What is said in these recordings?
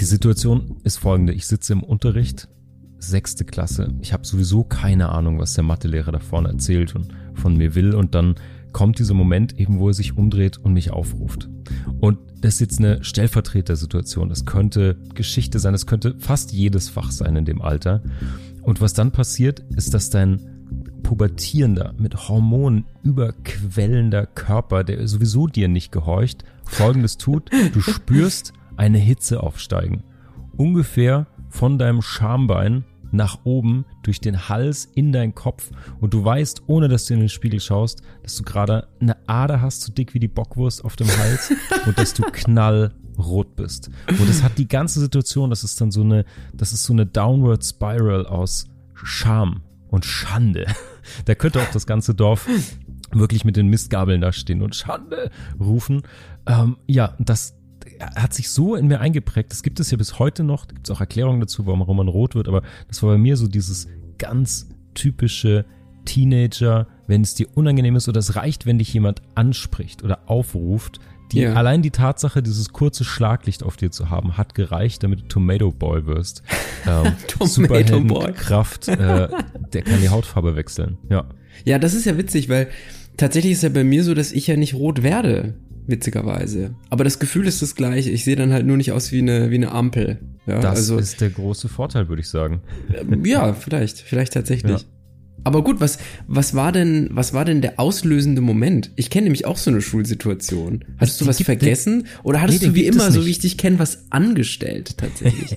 Die Situation ist folgende. Ich sitze im Unterricht, sechste Klasse. Ich habe sowieso keine Ahnung, was der Mathelehrer da vorne erzählt und von mir will. Und dann kommt dieser Moment eben, wo er sich umdreht und mich aufruft. Und das ist jetzt eine Stellvertretersituation. Das könnte Geschichte sein, das könnte fast jedes Fach sein in dem Alter. Und was dann passiert, ist, dass dein pubertierender, mit Hormonen überquellender Körper, der sowieso dir nicht gehorcht, folgendes tut. Du spürst eine Hitze aufsteigen. Ungefähr von deinem Schambein nach oben durch den Hals in deinen Kopf und du weißt, ohne dass du in den Spiegel schaust, dass du gerade eine Ader hast, so dick wie die Bockwurst auf dem Hals und dass du knallrot bist. Und es hat die ganze Situation, das ist dann so eine, das ist so eine Downward Spiral aus Scham und Schande. Da könnte auch das ganze Dorf wirklich mit den Mistgabeln da stehen und Schande rufen. Ähm, ja, das, hat sich so in mir eingeprägt. Das gibt es ja bis heute noch. Da gibt es auch Erklärungen dazu, warum man rot wird. Aber das war bei mir so dieses ganz typische Teenager, wenn es dir unangenehm ist oder es reicht, wenn dich jemand anspricht oder aufruft. Die, yeah. Allein die Tatsache, dieses kurze Schlaglicht auf dir zu haben, hat gereicht, damit du Tomato Boy wirst. Ähm, Tomato Boy. Kraft, äh, der kann die Hautfarbe wechseln. Ja. Ja, das ist ja witzig, weil tatsächlich ist ja bei mir so, dass ich ja nicht rot werde witzigerweise. Aber das Gefühl ist das gleiche. Ich sehe dann halt nur nicht aus wie eine, wie eine Ampel. Ja, das also, ist der große Vorteil, würde ich sagen. Ja, vielleicht, vielleicht tatsächlich. Ja. Aber gut, was, was war denn, was war denn der auslösende Moment? Ich kenne nämlich auch so eine Schulsituation. Hattest du was vergessen? Den, oder hattest nee, du wie immer, so wie ich dich kenne, was angestellt tatsächlich?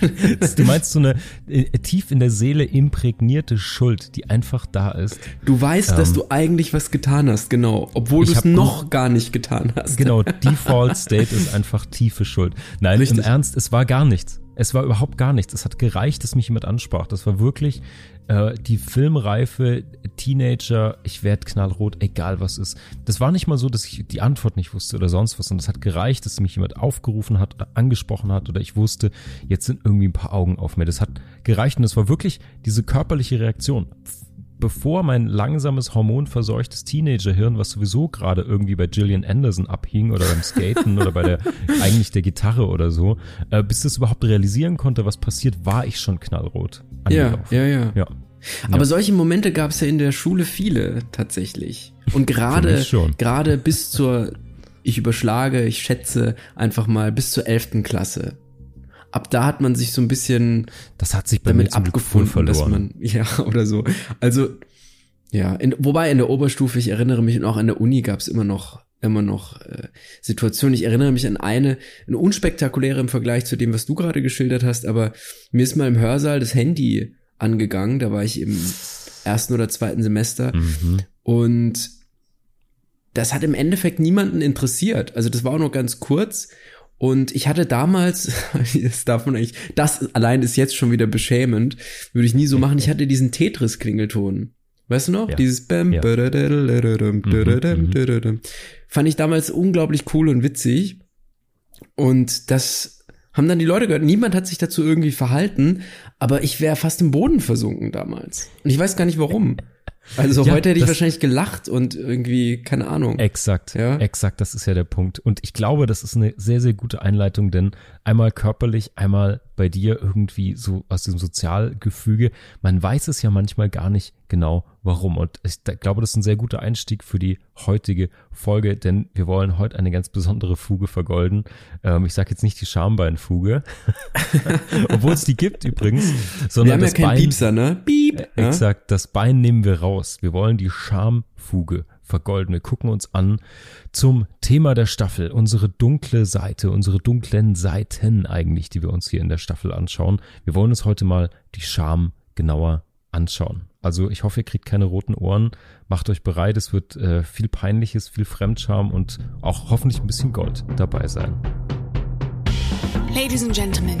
du meinst so eine äh, tief in der Seele imprägnierte Schuld, die einfach da ist. Du weißt, ähm, dass du eigentlich was getan hast, genau. Obwohl du es noch gar nicht getan hast. Genau, Default State ist einfach tiefe Schuld. Nein, Richtig. im Ernst, es war gar nichts. Es war überhaupt gar nichts. Es hat gereicht, dass mich jemand ansprach. Das war wirklich äh, die filmreife Teenager, ich werde knallrot, egal was ist. Das war nicht mal so, dass ich die Antwort nicht wusste oder sonst was, sondern es hat gereicht, dass mich jemand aufgerufen hat oder angesprochen hat oder ich wusste, jetzt sind irgendwie ein paar Augen auf mir. Das hat gereicht und es war wirklich diese körperliche Reaktion bevor mein langsames, hormonverseuchtes Teenagerhirn, was sowieso gerade irgendwie bei Gillian Anderson abhing oder beim Skaten oder bei der eigentlich der Gitarre oder so, äh, bis es überhaupt realisieren konnte, was passiert, war ich schon knallrot. Ja, ja, ja, ja. Aber ja. solche Momente gab es ja in der Schule viele tatsächlich. Und gerade gerade bis zur ich überschlage, ich schätze einfach mal bis zur elften Klasse ab da hat man sich so ein bisschen das hat sich bei damit abgefunden, verloren. dass man ja oder so. Also ja, in, wobei in der Oberstufe, ich erinnere mich und auch an der Uni gab es immer noch immer noch äh, Situationen. Ich erinnere mich an eine, eine unspektakuläre im Vergleich zu dem, was du gerade geschildert hast, aber mir ist mal im Hörsaal das Handy angegangen. Da war ich im ersten oder zweiten Semester mhm. und das hat im Endeffekt niemanden interessiert. Also das war auch noch ganz kurz und ich hatte damals, das darf man eigentlich, das allein ist jetzt schon wieder beschämend, würde ich nie so machen. Ich hatte diesen Tetris-Klingelton. Weißt du noch? Ja. Dieses Bam, ja. Mhm, fand ich damals unglaublich cool und witzig. Und das haben dann die Leute gehört. Niemand hat sich dazu irgendwie verhalten, aber ich wäre fast im Boden versunken damals. Und ich weiß gar nicht warum. Also ja, heute hätte ich wahrscheinlich gelacht und irgendwie, keine Ahnung. Exakt, ja? exakt, das ist ja der Punkt. Und ich glaube, das ist eine sehr, sehr gute Einleitung, denn einmal körperlich, einmal bei dir irgendwie so aus dem Sozialgefüge. Man weiß es ja manchmal gar nicht genau, warum. Und ich glaube, das ist ein sehr guter Einstieg für die heutige Folge, denn wir wollen heute eine ganz besondere Fuge vergolden. Ähm, ich sage jetzt nicht die Schambeinfuge, obwohl es die gibt übrigens, sondern wir haben das ja keinen Piepser, ne? Piep. Äh, exakt, das Bein nehmen wir raus. Wir wollen die Schamfuge vergolden. Wir gucken uns an zum Thema der Staffel, unsere dunkle Seite, unsere dunklen Seiten eigentlich, die wir uns hier in der Staffel anschauen. Wir wollen uns heute mal die Scham genauer anschauen. Also ich hoffe, ihr kriegt keine roten Ohren. Macht euch bereit, es wird äh, viel Peinliches, viel Fremdscham und auch hoffentlich ein bisschen Gold dabei sein. Ladies and Gentlemen,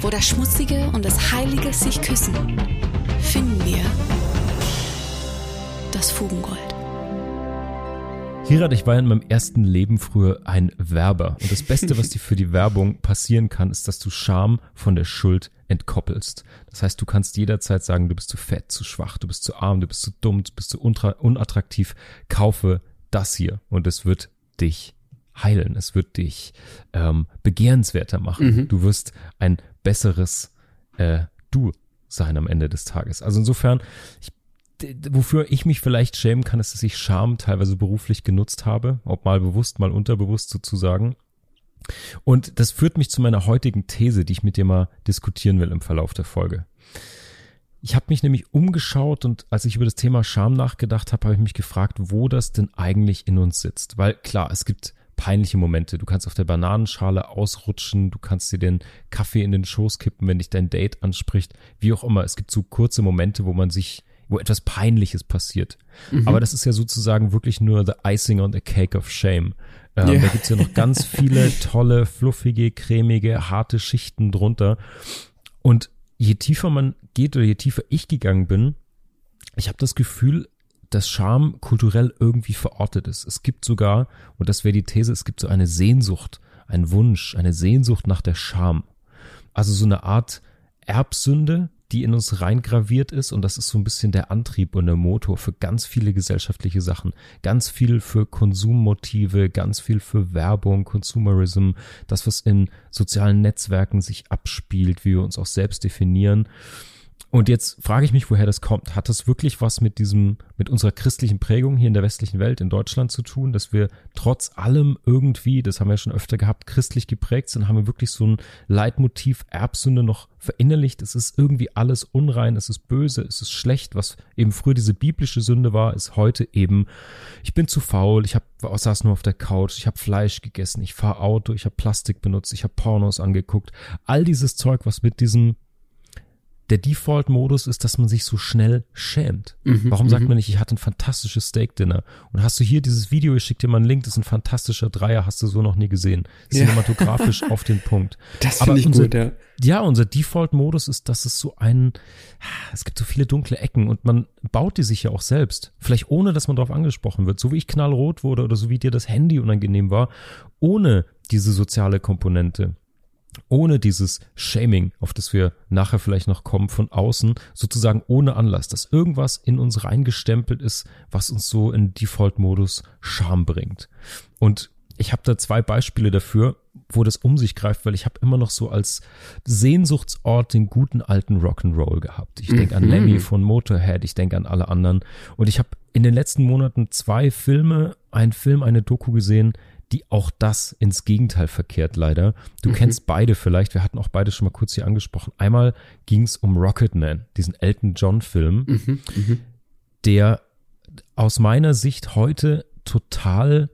wo das Schmutzige und das Heilige sich küssen, finden wir das Fugengold. Hirat, ich war in meinem ersten Leben früher ein Werber. Und das Beste, was dir für die Werbung passieren kann, ist, dass du Scham von der Schuld entkoppelst. Das heißt, du kannst jederzeit sagen, du bist zu fett, zu schwach, du bist zu arm, du bist zu dumm, du bist zu unattraktiv. Kaufe das hier und es wird dich heilen. Es wird dich ähm, begehrenswerter machen. Mhm. Du wirst ein besseres äh, Du sein am Ende des Tages. Also insofern, ich wofür ich mich vielleicht schämen kann, ist, dass ich Scham teilweise beruflich genutzt habe, ob mal bewusst, mal unterbewusst sozusagen. Und das führt mich zu meiner heutigen These, die ich mit dir mal diskutieren will im Verlauf der Folge. Ich habe mich nämlich umgeschaut und als ich über das Thema Scham nachgedacht habe, habe ich mich gefragt, wo das denn eigentlich in uns sitzt. Weil klar, es gibt peinliche Momente. Du kannst auf der Bananenschale ausrutschen, du kannst dir den Kaffee in den Schoß kippen, wenn dich dein Date anspricht, wie auch immer. Es gibt so kurze Momente, wo man sich wo etwas Peinliches passiert. Mhm. Aber das ist ja sozusagen wirklich nur the icing on the cake of shame. Ähm, yeah. Da gibt's ja noch ganz viele tolle, fluffige, cremige, harte Schichten drunter. Und je tiefer man geht oder je tiefer ich gegangen bin, ich habe das Gefühl, dass Scham kulturell irgendwie verortet ist. Es gibt sogar, und das wäre die These, es gibt so eine Sehnsucht, ein Wunsch, eine Sehnsucht nach der Scham. Also so eine Art Erbsünde, die in uns reingraviert ist und das ist so ein bisschen der Antrieb und der Motor für ganz viele gesellschaftliche Sachen. Ganz viel für Konsummotive, ganz viel für Werbung, Consumerism, das, was in sozialen Netzwerken sich abspielt, wie wir uns auch selbst definieren. Und jetzt frage ich mich, woher das kommt. Hat das wirklich was mit diesem, mit unserer christlichen Prägung hier in der westlichen Welt, in Deutschland zu tun, dass wir trotz allem irgendwie, das haben wir ja schon öfter gehabt, christlich geprägt sind? Haben wir wirklich so ein Leitmotiv Erbsünde noch verinnerlicht? Es ist irgendwie alles unrein, es ist böse, es ist schlecht. Was eben früher diese biblische Sünde war, ist heute eben, ich bin zu faul, ich hab, saß nur auf der Couch, ich habe Fleisch gegessen, ich fahre Auto, ich habe Plastik benutzt, ich habe Pornos angeguckt. All dieses Zeug, was mit diesem der Default-Modus ist, dass man sich so schnell schämt. Mhm, Warum sagt mhm. man nicht, ich hatte ein fantastisches Steak-Dinner? Und hast du hier dieses Video, ich schicke dir mal einen Link, das ist ein fantastischer Dreier, hast du so noch nie gesehen. Cinematografisch ja. auf den Punkt. Das finde ich unser, gut, ja. Ja, unser Default-Modus ist, dass es so ein, es gibt so viele dunkle Ecken und man baut die sich ja auch selbst. Vielleicht ohne, dass man darauf angesprochen wird. So wie ich knallrot wurde oder so wie dir das Handy unangenehm war, ohne diese soziale Komponente ohne dieses Shaming, auf das wir nachher vielleicht noch kommen, von außen, sozusagen ohne Anlass, dass irgendwas in uns reingestempelt ist, was uns so in Default-Modus Scham bringt. Und ich habe da zwei Beispiele dafür, wo das um sich greift, weil ich habe immer noch so als Sehnsuchtsort den guten alten Rock'n'Roll gehabt. Ich denke an mhm. Lemmy von Motorhead, ich denke an alle anderen. Und ich habe in den letzten Monaten zwei Filme, einen Film, eine Doku gesehen, die auch das ins Gegenteil verkehrt, leider. Du mhm. kennst beide vielleicht, wir hatten auch beide schon mal kurz hier angesprochen. Einmal ging es um Rocketman, diesen Elton John-Film, mhm. Mhm. der aus meiner Sicht heute total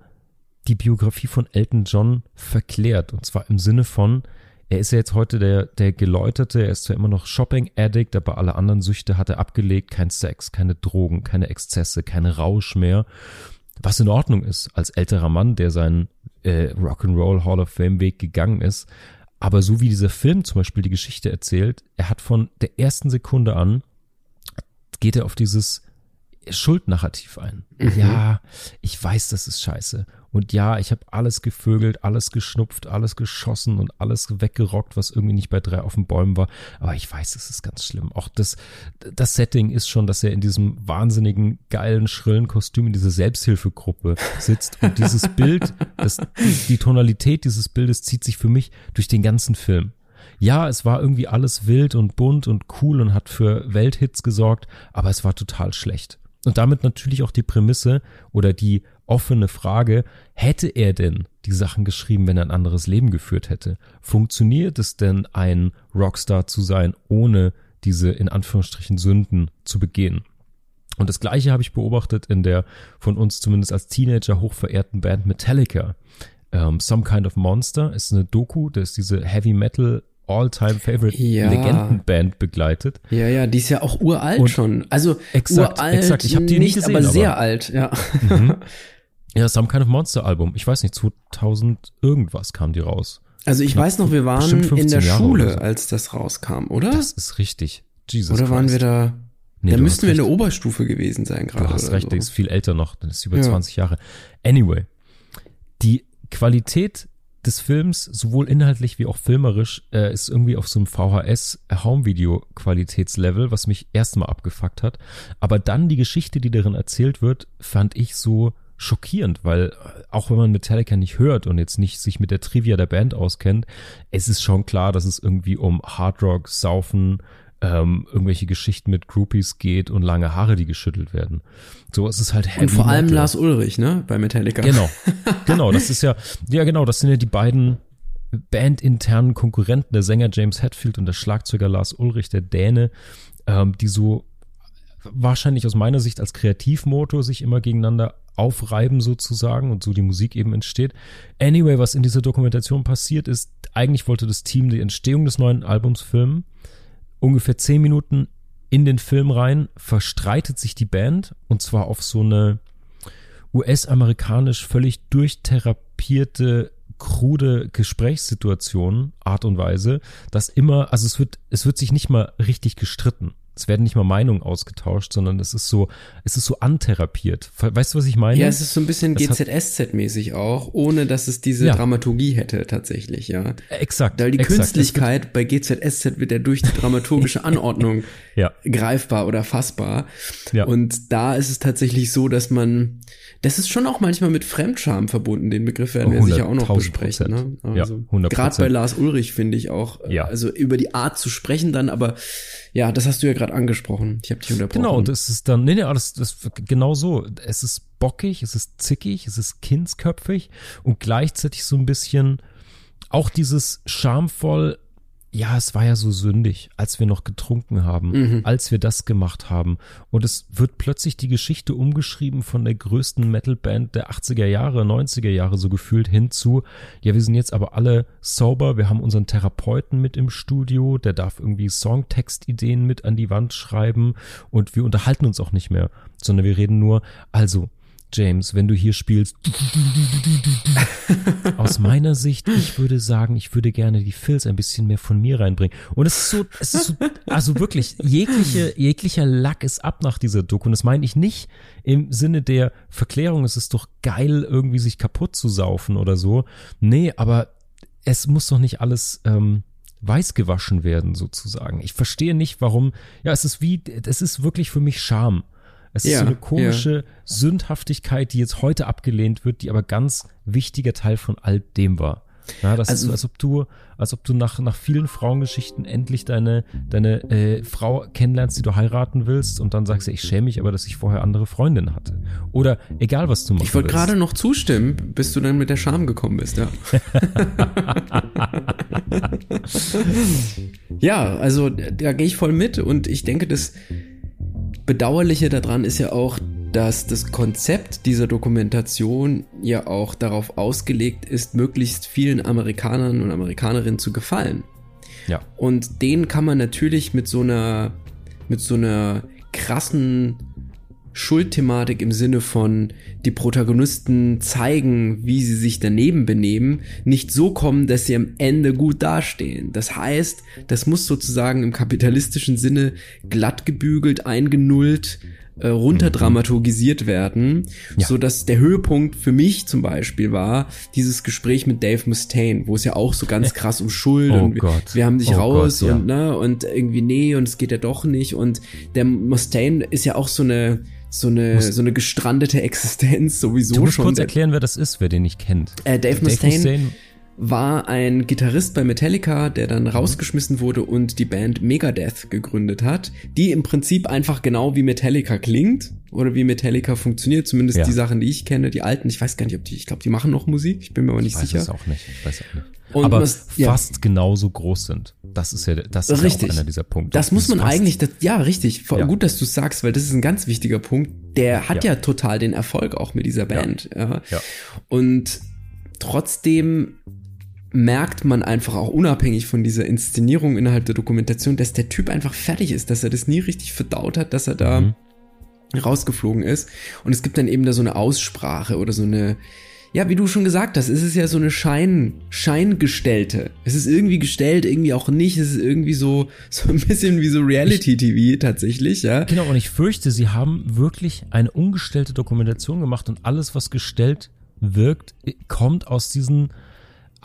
die Biografie von Elton John verklärt. Und zwar im Sinne von, er ist ja jetzt heute der, der Geläuterte, er ist zwar immer noch Shopping-Addict, aber alle anderen Süchte hat er abgelegt, kein Sex, keine Drogen, keine Exzesse, kein Rausch mehr. Was in Ordnung ist als älterer Mann, der seinen äh, Rock'n'Roll Hall of Fame Weg gegangen ist. Aber so wie dieser Film zum Beispiel die Geschichte erzählt, er hat von der ersten Sekunde an, geht er auf dieses Schuldnarrativ ein. Mhm. Ja, ich weiß, das ist scheiße. Und ja, ich habe alles gevögelt, alles geschnupft, alles geschossen und alles weggerockt, was irgendwie nicht bei drei auf den Bäumen war. Aber ich weiß, es ist ganz schlimm. Auch das, das Setting ist schon, dass er in diesem wahnsinnigen, geilen, schrillen Kostüm in dieser Selbsthilfegruppe sitzt. Und dieses Bild, das, die Tonalität dieses Bildes zieht sich für mich durch den ganzen Film ja, es war irgendwie alles wild und bunt und cool und hat für Welthits gesorgt, aber es war total schlecht. Und damit natürlich auch die Prämisse oder die offene Frage, hätte er denn die Sachen geschrieben, wenn er ein anderes Leben geführt hätte? Funktioniert es denn, ein Rockstar zu sein, ohne diese in Anführungsstrichen Sünden zu begehen? Und das gleiche habe ich beobachtet in der von uns zumindest als Teenager hochverehrten Band Metallica. Um, ähm, Some Kind of Monster ist eine Doku, da ist diese Heavy Metal All-Time-Favorite ja. Legendenband begleitet. Ja, ja, die ist ja auch uralt und schon. Also exakt, uralt, exakt. Ich habe die nicht, gesehen, aber sehr aber, alt, ja. Mhm. Ja, Some Kind of Monster Album. Ich weiß nicht, 2000 irgendwas kam die raus. Also ich Knapp- weiß noch, wir waren in 15 der Jahre Schule, so. als das rauskam, oder? Das ist richtig. Jesus oder waren wir Christ. da? Nee, da müssten wir in der recht. Oberstufe gewesen sein gerade. Du hast recht, so. der ist viel älter noch, das ist über Ja. 20 Jahre. Anyway, die Qualität des Films, sowohl inhaltlich wie auch filmerisch, äh, ist irgendwie auf so einem VHS-Home-Video-Qualitätslevel, was mich erstmal abgefuckt hat. Aber dann die Geschichte, die darin erzählt wird, fand ich so schockierend, weil äh, auch wenn man Metallica nicht hört und jetzt nicht sich mit der Trivia der Band auskennt, es ist schon klar, dass es irgendwie um Hardrock, Saufen, ähm, irgendwelche Geschichten mit Groupies geht und lange Haare, die geschüttelt werden. So, es ist halt heavy Und vor allem Metal. Lars Ulrich, ne? Bei Metallica. Genau, genau, das ist ja, ja genau, das sind ja die beiden bandinternen Konkurrenten, der Sänger James Hetfield und der Schlagzeuger Lars Ulrich, der Däne, ähm, die so wahrscheinlich aus meiner Sicht als Kreativmotor sich immer gegeneinander aufreiben sozusagen und so die Musik eben entsteht. Anyway, was in dieser Dokumentation passiert ist, eigentlich wollte das Team die Entstehung des neuen Albums filmen. Ungefähr zehn Minuten in den Film rein verstreitet sich die Band und zwar auf so eine US-amerikanisch völlig durchtherapierte krude Gesprächssituation, Art und Weise, dass immer, also es wird, es wird sich nicht mal richtig gestritten. Es werden nicht mal Meinungen ausgetauscht, sondern es ist so, es ist so antherapiert. Weißt du, was ich meine? Ja, es ist so ein bisschen GZSZ-mäßig auch, ohne dass es diese Ja. Dramaturgie hätte tatsächlich, ja. exakt. Weil die exakt. Künstlichkeit bei GZSZ wird ja durch die dramaturgische Anordnung Ja. greifbar oder fassbar. Ja. Und da ist es tatsächlich so, dass man, das ist schon auch manchmal mit Fremdscham verbunden. Den Begriff werden wir sicher auch noch 100.000%. besprechen. Ne? Ja, Also, 100%. Gerade bei Lars Ulrich finde ich auch, Ja. also über die Art zu sprechen dann, aber ja, das hast du ja gerade angesprochen. Ich habe dich unterbrochen. Genau, und es ist dann, nee, nee, das, das genau so. Es ist bockig, es ist zickig, es ist kindsköpfig und gleichzeitig so ein bisschen auch dieses schamvoll, ja, es war ja so sündig, als wir noch getrunken haben, Mhm. als wir das gemacht haben. Und es wird plötzlich die Geschichte umgeschrieben von der größten Metalband der 80er Jahre, 90er Jahre so gefühlt hinzu. Ja, wir sind jetzt aber alle sober, wir haben unseren Therapeuten mit im Studio, der darf irgendwie Songtextideen mit an die Wand schreiben und wir unterhalten uns auch nicht mehr, sondern wir reden nur, also, James, wenn du hier spielst, aus meiner Sicht, ich würde sagen, ich würde gerne die Filz ein bisschen mehr von mir reinbringen. Und es ist so, es ist so, also wirklich, jegliche, jeglicher Lack ist ab nach dieser Doku. Und das meine ich nicht im Sinne der Verklärung, es ist doch geil, irgendwie sich kaputt zu saufen oder so. Nee, aber es muss doch nicht alles, ähm, weiß gewaschen werden, sozusagen. Ich verstehe nicht, warum, ja, es ist wie, es ist wirklich für mich Scham. Es ist Ja, so eine komische Sündhaftigkeit, die jetzt heute abgelehnt wird, die aber ganz wichtiger Teil von all dem war. Ja, das ist Also- so, als ob du, als ob du nach, nach vielen Frauengeschichten endlich deine, deine äh, Frau kennenlernst, die du heiraten willst und dann sagst du, ich schäme mich aber, dass ich vorher andere Freundinnen hatte. Oder egal, was du machst. Ich wollte gerade noch zustimmen, bis du dann mit der Scham gekommen bist, ja. ja, also da gehe ich voll mit und ich denke, das Bedauerliche daran ist ja auch, dass das Konzept dieser Dokumentation ja auch darauf ausgelegt ist, möglichst vielen Amerikanern und Amerikanerinnen zu gefallen. Ja. Und den kann man natürlich mit so einer, mit so einer krassen Schuldthematik im Sinne von die Protagonisten zeigen, wie sie sich daneben benehmen, nicht so kommen, dass sie am Ende gut dastehen. Das heißt, das muss sozusagen im kapitalistischen Sinne glatt gebügelt, eingenullt, äh, runterdramaturgisiert werden, Ja. so dass der Höhepunkt für mich zum Beispiel war dieses Gespräch mit Dave Mustaine, wo es ja auch so ganz krass um Schuld Oh und wir, wir haben dich Oh raus Gott, ja. und ne und irgendwie nee und es geht ja doch nicht und der Mustaine ist ja auch so eine so eine so eine gestrandete Existenz sowieso Du musst schon. kurz erklären, wer das ist, wer den nicht kennt. Äh, Dave Mustaine war ein Gitarrist bei Metallica, der dann rausgeschmissen wurde und die Band Megadeth gegründet hat, die im Prinzip einfach genau wie Metallica klingt oder wie Metallica funktioniert, zumindest Ja. die Sachen, die ich kenne, die alten, ich weiß gar nicht, ob die, ich glaube, die machen noch Musik, ich bin mir aber nicht Ich weiß sicher. es auch nicht. Ich weiß auch nicht. Und aber was- ja. fast genauso groß sind. Das ist ja, das ist Richtig. ja auch einer dieser Punkte. Das muss man Fast- eigentlich, das, ja, richtig. Voll Ja. Gut, dass du sagst, weil das ist ein ganz wichtiger Punkt. Der hat ja, Ja. total den Erfolg auch mit dieser Band. Ja. Ja. Und trotzdem merkt man einfach auch unabhängig von dieser Inszenierung innerhalb der Dokumentation, dass der Typ einfach fertig ist, dass er das nie richtig verdaut hat, dass er da Mhm. rausgeflogen ist. Und es gibt dann eben da so eine Aussprache oder so eine, ja, wie du schon gesagt hast, es ist ja so eine Schein, Scheingestellte. Es ist irgendwie gestellt, irgendwie auch nicht. Es ist irgendwie so, so ein bisschen wie so Reality-TV tatsächlich, ja. Genau, und ich fürchte, sie haben wirklich eine ungestellte Dokumentation gemacht und alles, was gestellt wirkt, kommt aus diesen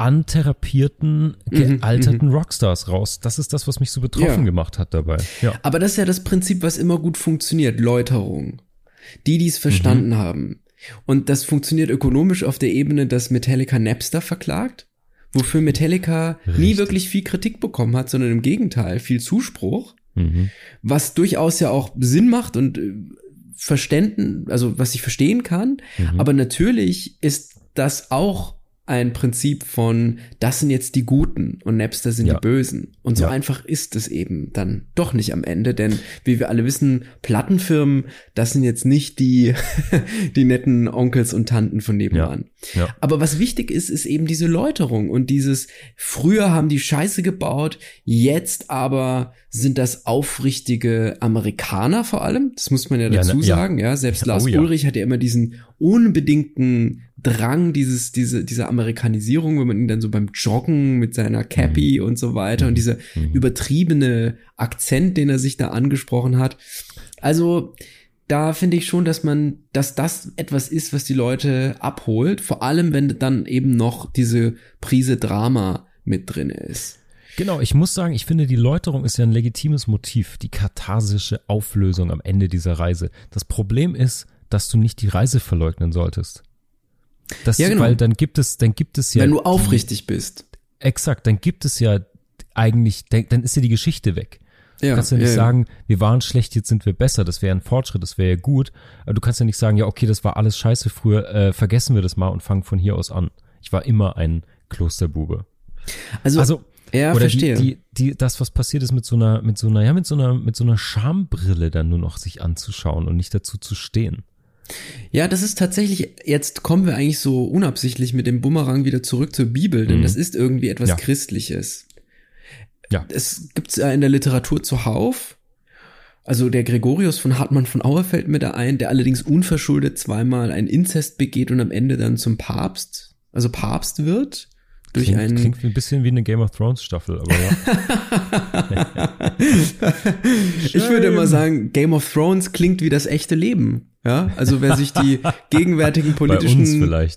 antherapierten, Mhm, gealterten Rockstars raus. Das ist das, was mich so betroffen Ja. gemacht hat dabei. Ja. Aber das ist ja das Prinzip, was immer gut funktioniert. Läuterung. Die, die es verstanden Mhm. haben. Und das funktioniert ökonomisch auf der Ebene, dass Metallica Napster verklagt, wofür Metallica nie Richtig. wirklich viel Kritik bekommen hat, sondern im Gegenteil viel Zuspruch, Mhm. was durchaus ja auch Sinn macht und äh, Verständen, also was ich verstehen kann. Mhm. Aber natürlich ist das auch ein Prinzip von, das sind jetzt die Guten und Napster sind Ja. die Bösen. Und so Ja. einfach ist es eben dann doch nicht am Ende, denn wie wir alle wissen, Plattenfirmen, das sind jetzt nicht die, die netten Onkels und Tanten von nebenan. Ja. Aber was wichtig ist, ist eben diese Läuterung und dieses, früher haben die Scheiße gebaut, jetzt aber sind das aufrichtige Amerikaner vor allem. Das muss man ja Ja, dazu ne, sagen, ja. Selbst Oh, Lars ja. Ulrich hat ja immer diesen unbedingten Drang, dieses, diese, diese Amerikanisierung, wenn man ihn dann so beim Joggen mit seiner Cappy Mhm. und so weiter und dieser übertriebene Akzent, den er sich da angesprochen hat. Also, da finde ich schon, dass man, dass das etwas ist, was die Leute abholt. Vor allem, wenn dann eben noch diese Prise Drama mit drin ist. Genau, ich muss sagen, ich finde, die Läuterung ist ja ein legitimes Motiv, die katharsische Auflösung am Ende dieser Reise. Das Problem ist, dass du nicht die Reise verleugnen solltest. Das, Ja, genau. Weil dann gibt es, dann gibt es ja. wenn du die- aufrichtig bist. Exakt, dann gibt es ja eigentlich, dann ist ja die Geschichte weg. Ja, Du kannst ja nicht ja. sagen, wir waren schlecht, jetzt sind wir besser. Das wäre ein Fortschritt, das wäre ja gut. Aber du kannst ja nicht sagen, ja, okay, das war alles scheiße früher, äh, vergessen wir das mal und fangen von hier aus an. Ich war immer ein Klosterbube. Also, Also, ja, oder verstehe. Die, die, die, das, was passiert ist mit so einer, mit so einer, ja, mit so einer, mit so einer Schambrille dann nur noch sich anzuschauen und nicht dazu zu stehen. Ja, das ist tatsächlich, jetzt kommen wir eigentlich so unabsichtlich mit dem Bumerang wieder zurück zur Bibel, denn Mhm. das ist irgendwie etwas Ja. Christliches. Ja. Es gibt's ja in der Literatur zuhauf. Also der Gregorius von Hartmann von Auer fällt mir da ein, der allerdings unverschuldet zweimal ein Inzest begeht und am Ende dann zum Papst, also Papst wird. Durch Klingt, einen, klingt ein bisschen wie eine Game of Thrones Staffel, aber ja. Ich würde immer sagen, Game of Thrones klingt wie das echte Leben. Ja, also wer sich die gegenwärtigen politischen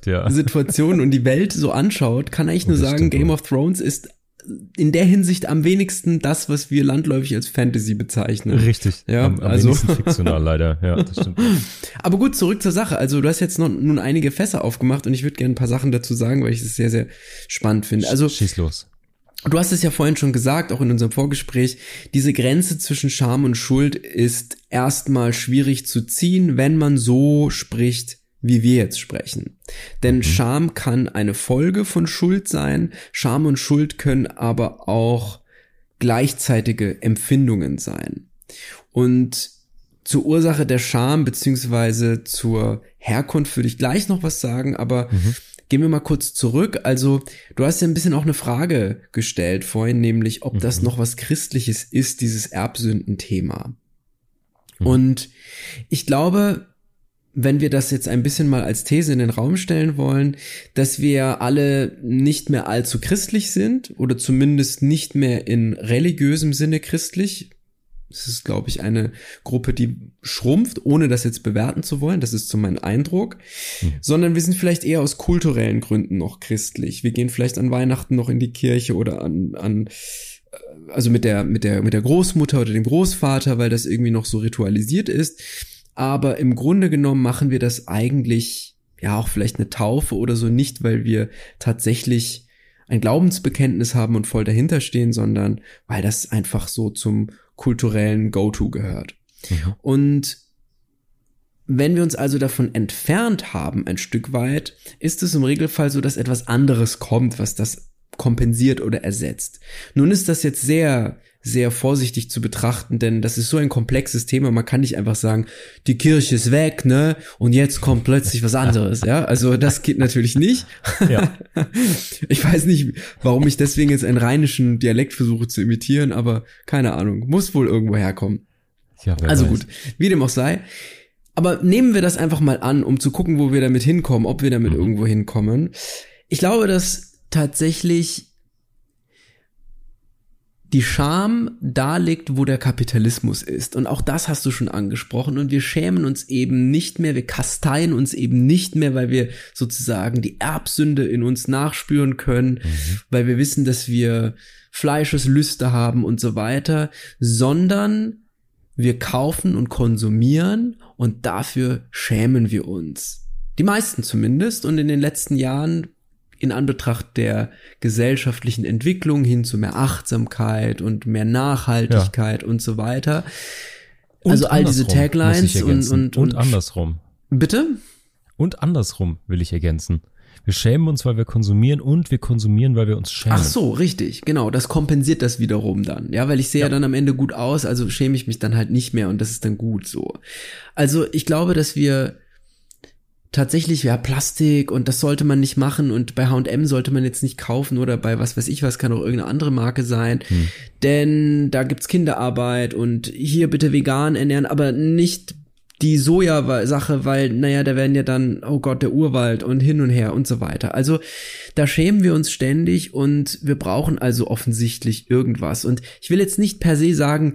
ja. Situationen und die Welt so anschaut, kann eigentlich nur Das sagen, Game of Thrones ist in der Hinsicht am wenigsten das, was wir landläufig als Fantasy bezeichnen. Richtig. Ja, am, am also- wenigsten fiktional leider. Ja, das stimmt. Aber gut, zurück zur Sache. Also du hast jetzt noch, nun einige Fässer aufgemacht und ich würde gerne ein paar Sachen dazu sagen, weil ich es sehr, sehr spannend finde. Also Schieß los. Du hast es ja vorhin schon gesagt, auch in unserem Vorgespräch, diese Grenze zwischen Scham und Schuld ist erstmal schwierig zu ziehen, wenn man so spricht, wie wir jetzt sprechen. Denn Scham kann eine Folge von Schuld sein, Scham und Schuld können aber auch gleichzeitige Empfindungen sein. Und zur Ursache der Scham beziehungsweise zur Herkunft würde ich gleich noch was sagen, aber gehen wir mal kurz zurück. Also du hast ja ein bisschen auch eine Frage gestellt vorhin, nämlich ob das noch was Christliches ist, dieses Erbsündenthema. Und ich glaube, wenn wir das jetzt ein bisschen mal als These in den Raum stellen wollen, dass wir alle nicht mehr allzu christlich sind oder zumindest nicht mehr in religiösem Sinne christlich. Das ist, glaube ich, eine Gruppe, die schrumpft, ohne das jetzt bewerten zu wollen. Das ist so mein Eindruck. Sondern wir sind vielleicht eher aus kulturellen Gründen noch christlich. Wir gehen vielleicht an Weihnachten noch in die Kirche oder an, an äh, also mit der, mit der, mit der Großmutter oder dem Großvater, weil das irgendwie noch so ritualisiert ist. Aber im Grunde genommen machen wir das eigentlich, ja, auch vielleicht eine Taufe oder so nicht, weil wir tatsächlich ein Glaubensbekenntnis haben und voll dahinter stehen, sondern weil das einfach so zum kulturellen Go-To gehört. Und wenn wir uns also davon entfernt haben, ein Stück weit, ist es im Regelfall so, dass etwas anderes kommt, was das kompensiert oder ersetzt. Nun ist das jetzt sehr, sehr vorsichtig zu betrachten, denn das ist so ein komplexes Thema. Man kann nicht einfach sagen, die Kirche ist weg, ne? Und jetzt kommt plötzlich was anderes, ja? Also das geht natürlich nicht. Ja. Ich weiß nicht, warum ich deswegen jetzt einen rheinischen Dialekt versuche zu imitieren, aber keine Ahnung, muss wohl irgendwo herkommen. ja Also weiß. gut, wie dem auch sei. aber nehmen wir das einfach mal an, um zu gucken, wo wir damit hinkommen, ob wir damit mhm. irgendwo hinkommen. Ich glaube, dass tatsächlich die Scham da liegt, wo der Kapitalismus ist. Und auch das hast du schon angesprochen. Und wir schämen uns eben nicht mehr, wir kasteien uns eben nicht mehr, weil wir sozusagen die Erbsünde in uns nachspüren können, mhm. weil wir wissen, dass wir Fleischeslüste haben und so weiter, sondern wir kaufen und konsumieren und dafür schämen wir uns. Die meisten zumindest. Und in den letzten Jahren in Anbetracht der gesellschaftlichen Entwicklung hin zu mehr Achtsamkeit und mehr Nachhaltigkeit ja. und so weiter. Und also all diese Taglines und, und, und, und andersrum. Bitte? Und andersrum will ich ergänzen. Wir schämen uns, weil wir konsumieren und wir konsumieren, weil wir uns schämen. Ach so, richtig, genau. Das kompensiert das wiederum dann. Ja, weil ich sehe ja. ja dann am Ende gut aus, also schäme ich mich dann halt nicht mehr und das ist dann gut so. Also ich glaube, dass wir tatsächlich, ja, Plastik und das sollte man nicht machen und bei H&M sollte man jetzt nicht kaufen oder bei was weiß ich was, kann auch irgendeine andere Marke sein, hm. denn da gibt's Kinderarbeit und hier bitte vegan ernähren, aber nicht die Soja-Sache, weil, naja, da werden ja dann, oh Gott, der Urwald und hin und her und so weiter. Also da schämen wir uns ständig und wir brauchen also offensichtlich irgendwas. Und ich will jetzt nicht per se sagen,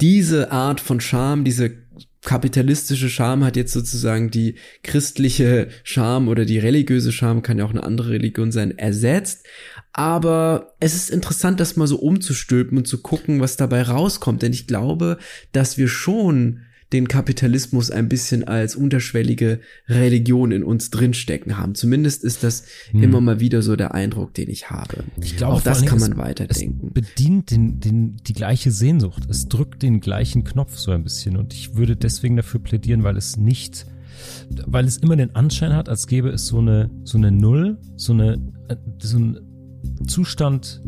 diese Art von Scham, diese kapitalistische Scham hat jetzt sozusagen die christliche Scham oder die religiöse Scham, kann ja auch eine andere Religion sein, ersetzt. Aber es ist interessant, das mal so umzustülpen und zu gucken, was dabei rauskommt. Denn ich glaube, dass wir schon den Kapitalismus ein bisschen als unterschwellige Religion in uns drinstecken haben. Zumindest ist das hm. immer mal wieder so der Eindruck, den ich habe. Ich glaube, auch das kann man es, weiterdenken. Es bedient den, den, die gleiche Sehnsucht. Es drückt den gleichen Knopf so ein bisschen. Und ich würde deswegen dafür plädieren, weil es nicht, weil es immer den Anschein hat, als gäbe es so eine, so eine Null, so eine, äh, so ein Zustand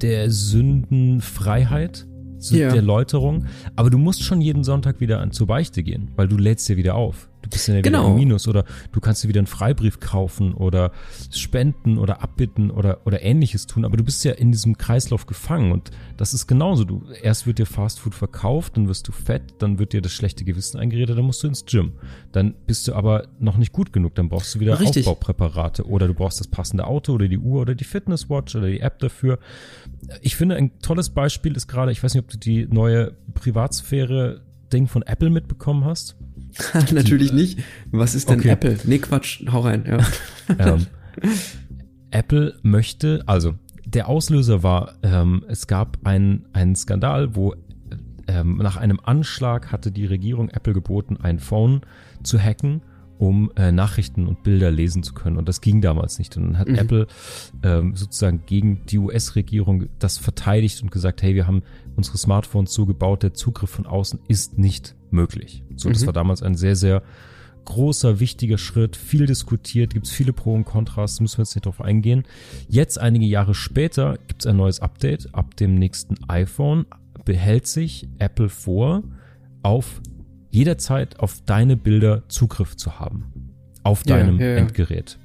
der Sündenfreiheit ja. der Läuterung. Aber du musst schon jeden Sonntag wieder an zur Beichte gehen, weil du lädst ja wieder auf. Du bist ja wieder genau. im Minus oder du kannst dir wieder einen Freibrief kaufen oder spenden oder abbitten oder, oder ähnliches tun. Aber du bist ja in diesem Kreislauf gefangen und das ist genauso. Du, erst wird dir Fastfood verkauft, dann wirst du fett, dann wird dir das schlechte Gewissen eingeredet, dann musst du ins Gym. Dann bist du aber noch nicht gut genug, dann brauchst du wieder Richtig. Aufbaupräparate oder du brauchst das passende Auto oder die Uhr oder die Fitnesswatch oder die App dafür. Ich finde, ein tolles Beispiel ist gerade, ich weiß nicht, ob du die neue Privatsphäre Ding von Apple mitbekommen hast. Natürlich nicht. Was ist denn okay. Apple? Nee, Quatsch, hau rein. Ja. Ähm, Apple möchte, also der Auslöser war, ähm, es gab einen, einen Skandal, wo ähm, nach einem Anschlag hatte die Regierung Apple geboten, ein Phone zu hacken, um äh, Nachrichten und Bilder lesen zu können. Und das ging damals nicht. Und dann hat mhm. Apple ähm, sozusagen gegen die US-Regierung das verteidigt und gesagt, hey, wir haben unsere Smartphones so gebaut, der Zugriff von außen ist nicht möglich. So, das mhm. war damals ein sehr, sehr großer, wichtiger Schritt, viel diskutiert, gibt es viele Pro und Kontras, müssen wir jetzt nicht drauf eingehen. Jetzt, einige Jahre später, gibt es ein neues Update. Ab dem nächsten iPhone behält sich Apple vor, auf jederzeit auf deine Bilder Zugriff zu haben. Auf deinem ja, ja, ja. Endgerät.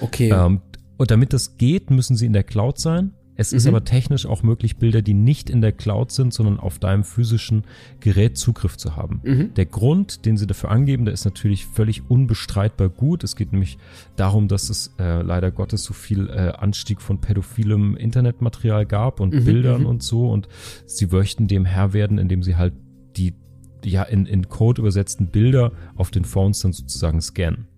Okay. Ähm, und damit das geht, müssen sie in der Cloud sein. Es mhm. ist aber technisch auch möglich, Bilder, die nicht in der Cloud sind, sondern auf deinem physischen Gerät Zugriff zu haben. Mhm. Der Grund, den sie dafür angeben, der ist natürlich völlig unbestreitbar gut. Es geht nämlich darum, dass es äh, leider Gottes so viel äh, Anstieg von pädophilem Internetmaterial gab und mhm. Bildern mhm. und so. Und sie möchten dem Herr werden, indem sie halt die ja in, in Code übersetzten Bilder auf den Phones dann sozusagen scannen.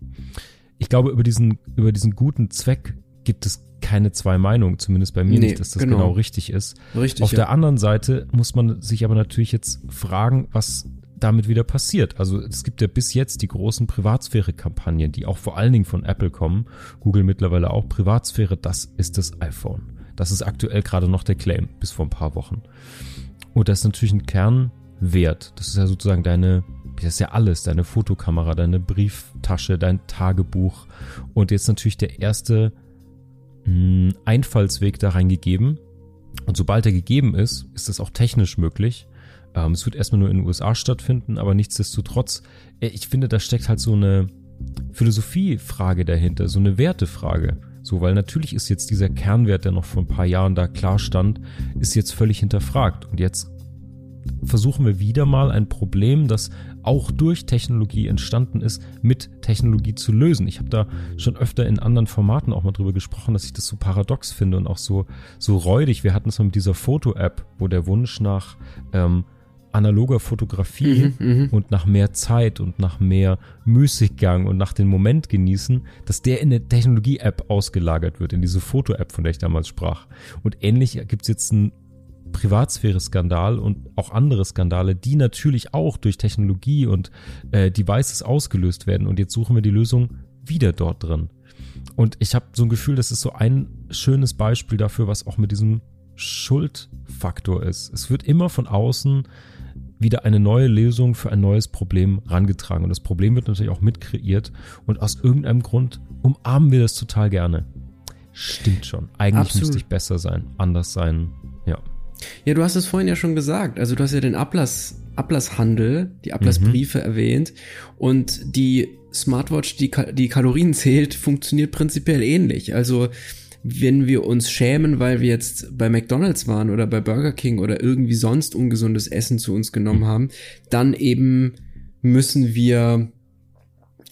Ich glaube, über diesen, über diesen guten Zweck gibt es keine zwei Meinungen, zumindest bei mir nee, nicht, dass das genau, genau richtig ist. Richtig, Auf ja. der anderen Seite muss man sich aber natürlich jetzt fragen, was damit wieder passiert. Also es gibt ja bis jetzt die großen Privatsphäre-Kampagnen, die auch vor allen Dingen von Apple kommen. Google mittlerweile auch. Privatsphäre, das ist das iPhone. Das ist aktuell gerade noch der Claim, bis vor ein paar Wochen. Und das ist natürlich ein Kernwert. Das ist ja sozusagen deine, das ist ja alles, deine Fotokamera, deine Brieftasche, dein Tagebuch. Und jetzt natürlich der erste Einfallsweg da reingegeben. Und sobald er gegeben ist, ist es auch technisch möglich. Ähm, es wird erstmal nur in den USA stattfinden, aber nichtsdestotrotz, äh, ich finde, da steckt halt so eine Philosophiefrage dahinter, so eine Wertefrage. So, weil natürlich ist jetzt dieser Kernwert, der noch vor ein paar Jahren da klar stand, ist jetzt völlig hinterfragt. Und jetzt versuchen wir wieder mal ein Problem, das auch durch Technologie entstanden ist, mit Technologie zu lösen. Ich habe da schon öfter in anderen Formaten auch mal drüber gesprochen, dass ich das so paradox finde und auch so, so räudig. Wir hatten es mal mit dieser Foto-App, wo der Wunsch nach ähm, analoger Fotografie Mhm, mhm. und nach mehr Zeit und nach mehr Müßiggang und nach dem Moment genießen, dass der in eine Technologie-App ausgelagert wird, in diese Foto-App, von der ich damals sprach. Und ähnlich gibt's jetzt einen Privatsphäre-Skandal und auch andere Skandale, die natürlich auch durch Technologie und äh, Devices ausgelöst werden. Und jetzt suchen wir die Lösung wieder dort drin. Und ich habe so ein Gefühl, das ist so ein schönes Beispiel dafür, was auch mit diesem Schuldfaktor ist. Es wird immer von außen wieder eine neue Lösung für ein neues Problem rangetragen. Und das Problem wird natürlich auch mitkreiert. Und aus irgendeinem Grund umarmen wir das total gerne. Stimmt schon. Eigentlich Absolut. müsste ich besser sein, anders sein. Ja. Du hast es vorhin ja schon gesagt. Also du hast ja den Ablass, Ablasshandel, die Ablassbriefe erwähnt. Und die Smartwatch, die, die Kalorien zählt, funktioniert prinzipiell ähnlich. Also wenn wir uns schämen, weil wir jetzt bei McDonald's waren oder bei Burger King oder irgendwie sonst ungesundes Essen zu uns genommen haben, dann eben müssen wir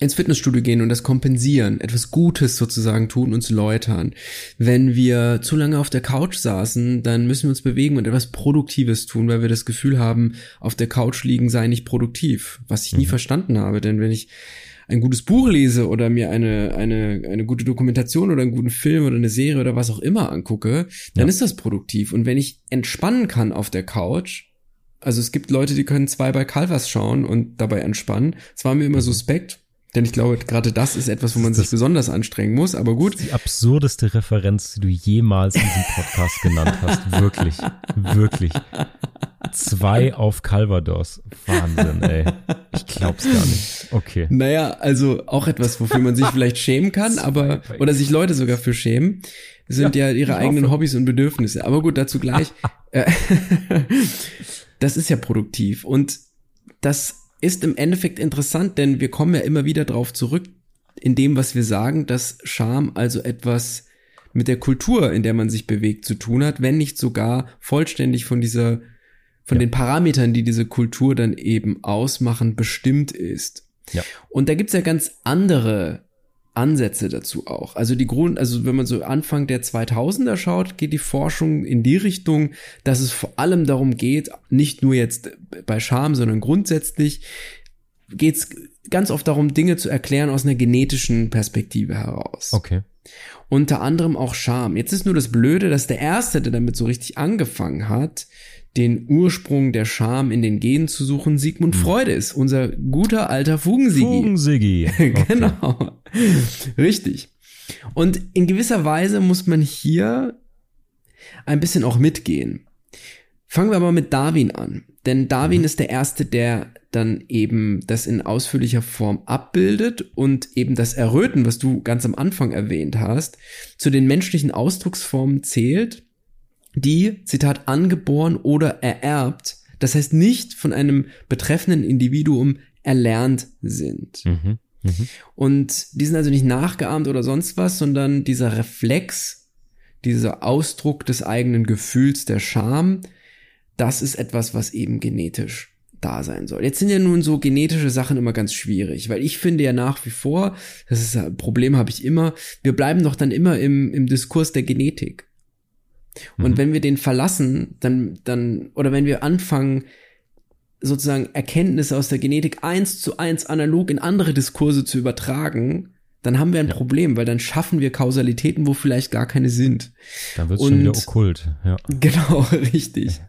ins Fitnessstudio gehen und das kompensieren, etwas Gutes sozusagen tun, uns läutern. Wenn wir zu lange auf der Couch saßen, dann müssen wir uns bewegen und etwas Produktives tun, weil wir das Gefühl haben, auf der Couch liegen sei nicht produktiv, was ich nie verstanden habe, denn wenn ich ein gutes Buch lese oder mir eine, eine, eine gute Dokumentation oder einen guten Film oder eine Serie oder was auch immer angucke, dann Ja. ist das produktiv. Und wenn ich entspannen kann auf der Couch, also es gibt Leute, die können zwei bei Calvas schauen und dabei entspannen. Es war mir immer suspekt, denn ich glaube, gerade das ist etwas, wo man sich besonders anstrengen muss, aber gut. Die absurdeste Referenz, die du jemals in diesem Podcast genannt hast. Wirklich. Wirklich. Zwei auf Calvados. Wahnsinn, ey. Ich glaub's gar nicht. Okay. Naja, also auch etwas, wofür man sich vielleicht schämen kann, aber, oder sich Leute sogar für schämen, sind ja, Ja, ihre eigenen hoffe. Hobbys und Bedürfnisse. Aber gut, dazu gleich. Äh, das ist ja produktiv und das ist im Endeffekt interessant, denn wir kommen ja immer wieder drauf zurück, in dem, was wir sagen, dass Scham also etwas mit der Kultur, in der man sich bewegt, zu tun hat, wenn nicht sogar vollständig von dieser, von Ja. den Parametern, die diese Kultur dann eben ausmachen, bestimmt ist. Ja. Und da gibt's ja ganz andere Ansätze dazu auch. Also die Grund, also wenn man so Anfang der 2000er schaut, geht die Forschung in die Richtung, dass es vor allem darum geht, nicht nur jetzt bei Scham, sondern grundsätzlich geht's ganz oft darum, Dinge zu erklären aus einer genetischen Perspektive heraus. Okay. Unter anderem auch Scham. Jetzt ist nur das Blöde, dass der Erste, der damit so richtig angefangen hat, den Ursprung der Scham in den Genen zu suchen, Sigmund Freud ist. Unser guter alter Fugensigi. Fugensigi. Okay. genau. Richtig. Und in gewisser Weise muss man hier ein bisschen auch mitgehen. Fangen wir aber mit Darwin an. Denn Darwin ist der Erste, der dann eben das in ausführlicher Form abbildet und eben das Erröten, was du ganz am Anfang erwähnt hast, zu den menschlichen Ausdrucksformen zählt, die, Zitat, angeboren oder ererbt, das heißt nicht von einem betreffenden Individuum erlernt sind. Mhm. Mhm. Und die sind also nicht nachgeahmt oder sonst was, sondern dieser Reflex, dieser Ausdruck des eigenen Gefühls der Scham, das ist etwas, was eben genetisch da sein soll. Jetzt sind ja nun so genetische Sachen immer ganz schwierig, weil ich finde ja nach wie vor, das ist ein Problem habe ich immer, wir bleiben doch dann immer im, im Diskurs der Genetik. Und Mhm. wenn wir den verlassen, dann, dann, oder wenn wir anfangen, sozusagen Erkenntnisse aus der Genetik eins zu eins analog in andere Diskurse zu übertragen, dann haben wir ein Ja. Problem, weil dann schaffen wir Kausalitäten, wo vielleicht gar keine sind. Dann wird's schon wieder okkult. Ja. Genau, richtig.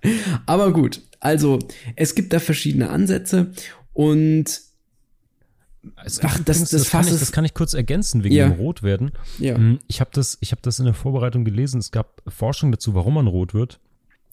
Aber gut, also es gibt da verschiedene Ansätze und Gibt Ach, das- übrigens, das kann ich, das kann ich kurz ergänzen wegen Ja. dem Rotwerden. ja, Mm, Ich habe das, ich habe das in der Vorbereitung gelesen. Es gab Forschung dazu, warum man rot wird.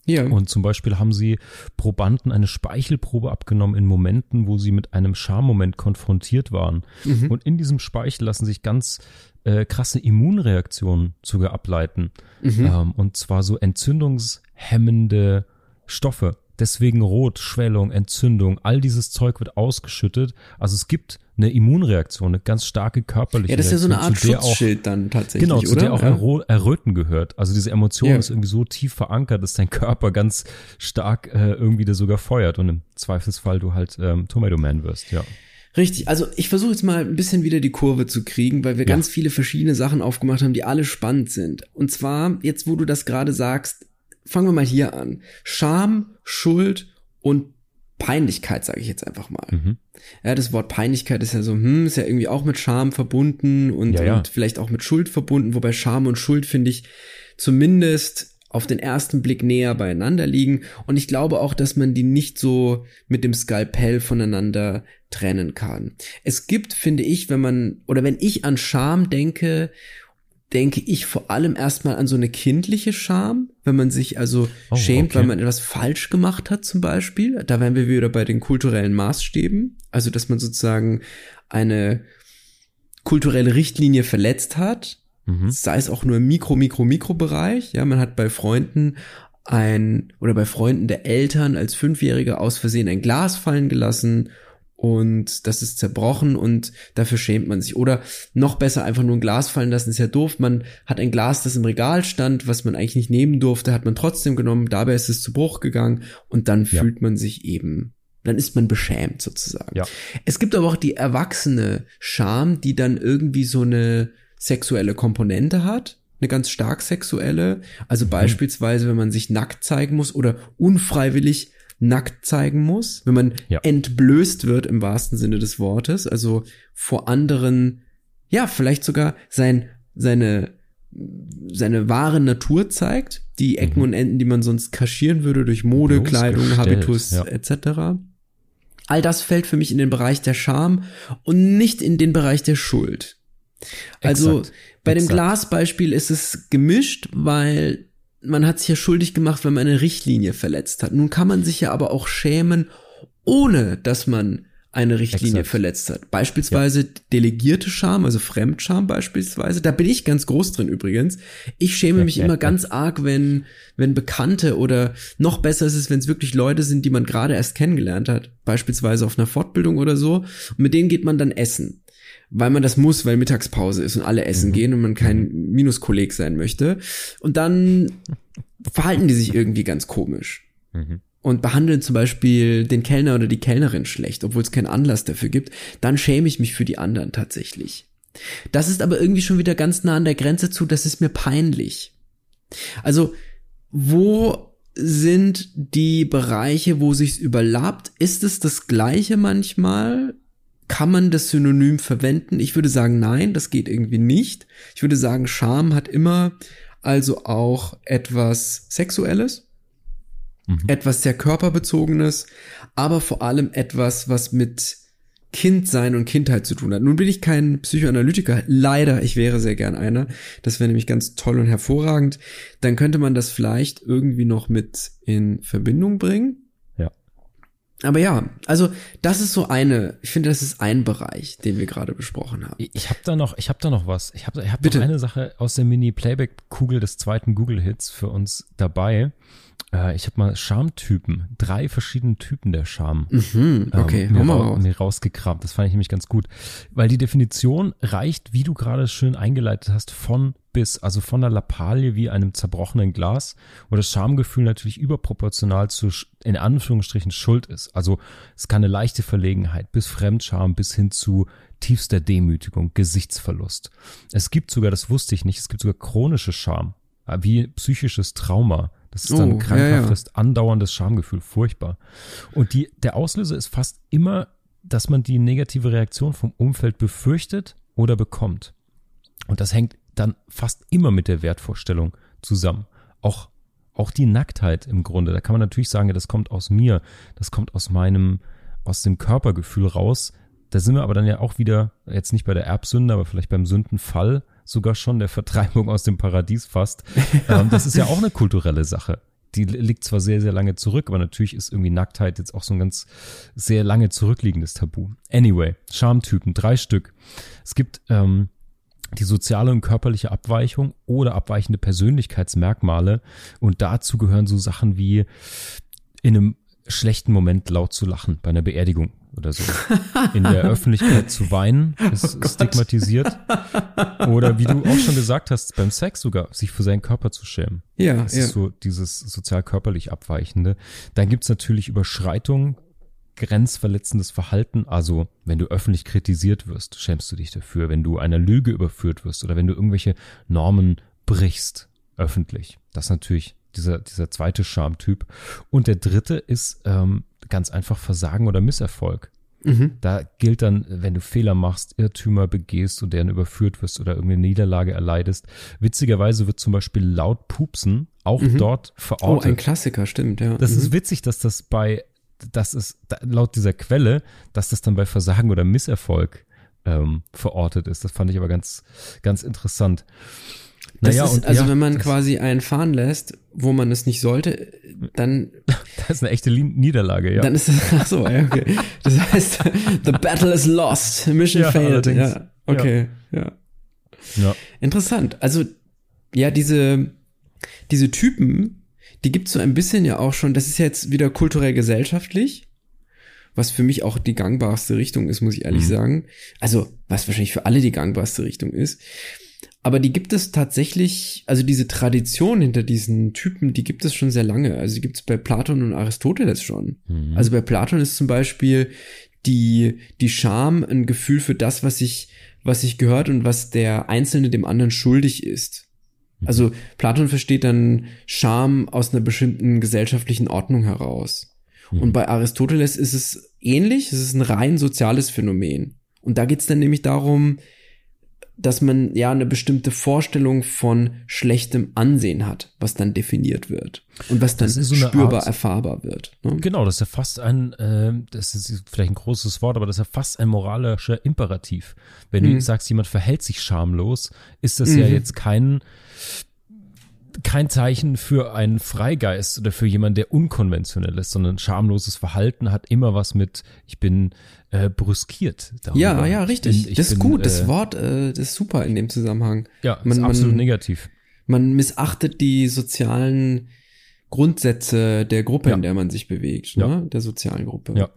ja, Und zum Beispiel haben sie Probanden eine Speichelprobe abgenommen in Momenten, wo sie mit einem Schammoment konfrontiert waren. mhm. Und in diesem Speichel lassen sich ganz äh, krasse Immunreaktionen sogar ableiten. Mhm. Ähm, und zwar so entzündungshemmende Stoffe. Deswegen Rot, Schwellung, Entzündung, all dieses Zeug wird ausgeschüttet. Also es gibt eine Immunreaktion, eine ganz starke körperliche Ja, das ist ja so Reaktion, eine Art Schutzschild dann tatsächlich, Genau, zu oder? der auch ja. Erröten gehört. Also diese Emotion Ja. ist irgendwie so tief verankert, dass dein Körper ganz stark äh, irgendwie da sogar feuert und im Zweifelsfall du halt ähm, Tomato Man wirst, ja. Richtig, also ich versuche jetzt mal ein bisschen wieder die Kurve zu kriegen, weil wir Ja. ganz viele verschiedene Sachen aufgemacht haben, die alle spannend sind. Und zwar, jetzt wo du das gerade sagst, fangen wir mal hier an. Scham, Schuld und Peinlichkeit, sage ich jetzt einfach mal. Mhm. Ja, das Wort Peinlichkeit ist ja so, hm, ist ja irgendwie auch mit Scham verbunden und, Ja, ja. und vielleicht auch mit Schuld verbunden, wobei Scham und Schuld finde ich zumindest auf den ersten Blick näher beieinander liegen. Und ich glaube auch, dass man die nicht so mit dem Skalpell voneinander trennen kann. Es gibt, finde ich, wenn man, oder wenn ich an Scham denke, denke ich vor allem erstmal an so eine kindliche Scham, wenn man sich also Oh, schämt, okay. weil man etwas falsch gemacht hat zum Beispiel. Da wären wir wieder bei den kulturellen Maßstäben. Also, dass man sozusagen eine kulturelle Richtlinie verletzt hat, Mhm. sei es auch nur im Mikro, Mikro, Mikrobereich. Ja, man hat bei Freunden ein oder bei Freunden der Eltern als Fünfjähriger aus Versehen ein Glas fallen gelassen und das ist zerbrochen und dafür schämt man sich. Oder noch besser einfach nur ein Glas fallen lassen, ist ja doof. Man hat ein Glas, das im Regal stand, was man eigentlich nicht nehmen durfte, hat man trotzdem genommen, dabei ist es zu Bruch gegangen und dann Ja. fühlt man sich eben, dann ist man beschämt sozusagen. Ja. Es gibt aber auch die erwachsene Scham, die dann irgendwie so eine sexuelle Komponente hat, eine ganz stark sexuelle. Also Mhm. beispielsweise, wenn man sich nackt zeigen muss oder unfreiwillig nackt zeigen muss, wenn man Ja. entblößt wird im wahrsten Sinne des Wortes, also vor anderen, ja, vielleicht sogar sein, seine, seine wahre Natur zeigt, die Ecken Mhm. und Enden, die man sonst kaschieren würde durch Mode, Kleidung, Habitus ja. etc. All das fällt für mich in den Bereich der Scham und nicht in den Bereich der Schuld. Also Exakt, bei dem exakt. Glasbeispiel ist es gemischt, weil man hat sich ja schuldig gemacht, wenn man eine Richtlinie verletzt hat. Nun kann man sich ja aber auch schämen, ohne dass man eine Richtlinie Exakt. verletzt hat. Beispielsweise delegierte Scham, also Fremdscham beispielsweise. Da bin ich ganz groß drin übrigens. Ich schäme mich immer ganz arg, wenn, wenn Bekannte oder noch besser ist es, wenn es wirklich Leute sind, die man gerade erst kennengelernt hat. Beispielsweise auf einer Fortbildung oder so. Und mit denen geht man dann essen. Weil man das muss, weil Mittagspause ist und alle essen gehen und man kein Minuskolleg sein möchte. Und dann verhalten die sich irgendwie ganz komisch Mhm. und behandeln zum Beispiel den Kellner oder die Kellnerin schlecht, obwohl es keinen Anlass dafür gibt, dann schäme ich mich für die anderen tatsächlich. Das ist aber irgendwie schon wieder ganz nah an der Grenze zu, das ist mir peinlich. Also, wo sind die Bereiche, wo sich's überlappt? Ist es das gleiche manchmal? Kann man das Synonym verwenden? Ich würde sagen, nein, das geht irgendwie nicht. Ich würde sagen, Scham hat immer also auch etwas Sexuelles Mhm. etwas sehr körperbezogenes, aber vor allem etwas, was mit Kindsein und Kindheit zu tun hat. Nun bin ich kein Psychoanalytiker, leider, ich wäre sehr gern einer. Das wäre nämlich ganz toll und hervorragend. Dann könnte man das vielleicht irgendwie noch mit in Verbindung bringen. Aber ja, also das ist so eine, ich finde, das ist ein Bereich, den wir gerade besprochen haben. Ich habe da noch, ich habe da noch was. Ich habe ich hab Bitte. noch eine Sache aus der Mini-Playback-Kugel des zweiten Google-Hits für uns dabei. Äh, ich habe mal Schamtypen, drei verschiedene Typen der Scham. Mhm, okay, ähm, mir, mal raus. mir rausgekramt. Das fand ich nämlich ganz gut. Weil die Definition reicht, wie du gerade schön eingeleitet hast, von bis. Also von der Lappalie wie einem zerbrochenen Glas, wo das Schamgefühl natürlich überproportional zu, in Anführungsstrichen, Schuld ist. Also es kann eine leichte Verlegenheit bis Fremdscham bis hin zu tiefster Demütigung, Gesichtsverlust. Es gibt sogar, das wusste ich nicht, es gibt sogar chronische Scham, äh, wie psychisches Trauma. Das ist dann Oh, ein ja, krankhaftes, andauerndes Schamgefühl, furchtbar. Und die, der Auslöser ist fast immer, dass man die negative Reaktion vom Umfeld befürchtet oder bekommt. Und das hängt dann fast immer mit der Wertvorstellung zusammen. Auch, auch die Nacktheit im Grunde. Da kann man natürlich sagen, ja, das kommt aus mir, das kommt aus meinem, aus dem Körpergefühl raus. Da sind wir aber dann ja auch wieder, jetzt nicht bei der Erbsünde, aber vielleicht beim Sündenfall sogar schon der Vertreibung aus dem Paradies fast. ähm, das ist ja auch eine kulturelle Sache. Die liegt zwar sehr, sehr lange zurück, aber natürlich ist irgendwie Nacktheit jetzt auch so ein ganz sehr lange zurückliegendes Tabu. Anyway, Schamtypen, drei Stück. Es gibt ähm, die soziale und körperliche Abweichung oder abweichende Persönlichkeitsmerkmale und dazu gehören so Sachen wie in einem schlechten Moment laut zu lachen bei einer Beerdigung oder so. In der Öffentlichkeit zu weinen ist Oh stigmatisiert. Oder wie du auch schon gesagt hast, beim Sex sogar, sich für seinen Körper zu schämen. Ja, Das ja. ist so dieses sozial-körperlich Abweichende. Dann gibt's natürlich Überschreitung, grenzverletzendes Verhalten. Also, wenn du öffentlich kritisiert wirst, schämst du dich dafür. Wenn du einer Lüge überführt wirst oder wenn du irgendwelche Normen brichst, öffentlich. Das ist natürlich dieser, dieser zweite Schamtyp. Und der dritte ist ähm, ganz einfach Versagen oder Misserfolg. Mhm. Da gilt dann, wenn du Fehler machst, Irrtümer begehst und deren überführt wirst oder irgendeine Niederlage erleidest. Witzigerweise wird zum Beispiel laut Pupsen auch dort Oh, verortet. ein Klassiker, stimmt, ja. Das Mhm. ist witzig, dass das bei, das ist da- laut dieser Quelle, dass das dann bei Versagen oder Misserfolg ähm, verortet ist. Das fand ich aber ganz, ganz interessant. Das Naja, ist, also ja, wenn man das, quasi einen fahren lässt, wo man es nicht sollte, dann, das ist eine echte Niederlage, ja. dann ist es, ach so, ja, okay. Das heißt, the battle is lost, mission Ja, failed. allerdings. Ja, okay, ja. ja. Interessant. Also, ja, diese, diese Typen, die gibt's so ein bisschen ja auch schon, das ist jetzt wieder kulturell gesellschaftlich, was für mich auch die gangbarste Richtung ist, muss ich ehrlich Mhm. sagen. Also, was wahrscheinlich für alle die gangbarste Richtung ist. Aber die gibt es tatsächlich, also diese Tradition hinter diesen Typen, die gibt es schon sehr lange. Also die gibt es bei Platon und Aristoteles schon. Mhm. Also bei Platon ist zum Beispiel die, die Scham ein Gefühl für das, was sich, was sich gehört und was der Einzelne dem anderen schuldig ist. Also Platon versteht dann Scham aus einer bestimmten gesellschaftlichen Ordnung heraus. Und bei Aristoteles ist es ähnlich, es ist ein rein soziales Phänomen. Und da geht es dann nämlich darum, dass man ja eine bestimmte Vorstellung von schlechtem Ansehen hat, was dann definiert wird und was dann so spürbar Art- erfahrbar wird. Ne? Genau, das ist ja fast ein, äh, das ist vielleicht ein großes Wort, aber das ist ja fast ein moralischer Imperativ. Wenn Mhm. du sagst, jemand verhält sich schamlos, ist das ja Mhm. jetzt kein, kein Zeichen für einen Freigeist oder für jemanden, der unkonventionell ist, sondern schamloses Verhalten hat immer was mit, ich bin äh, brüskiert. darüber. Ja, ja, Ich richtig. bin- ich das ist bin, gut. Das äh, Wort, äh, das ist super in dem Zusammenhang. Ja, man- ist absolut man- negativ. Man missachtet die sozialen Grundsätze der Gruppe, Ja. in der man sich bewegt, Ja. ne? der sozialen Gruppe. Ja.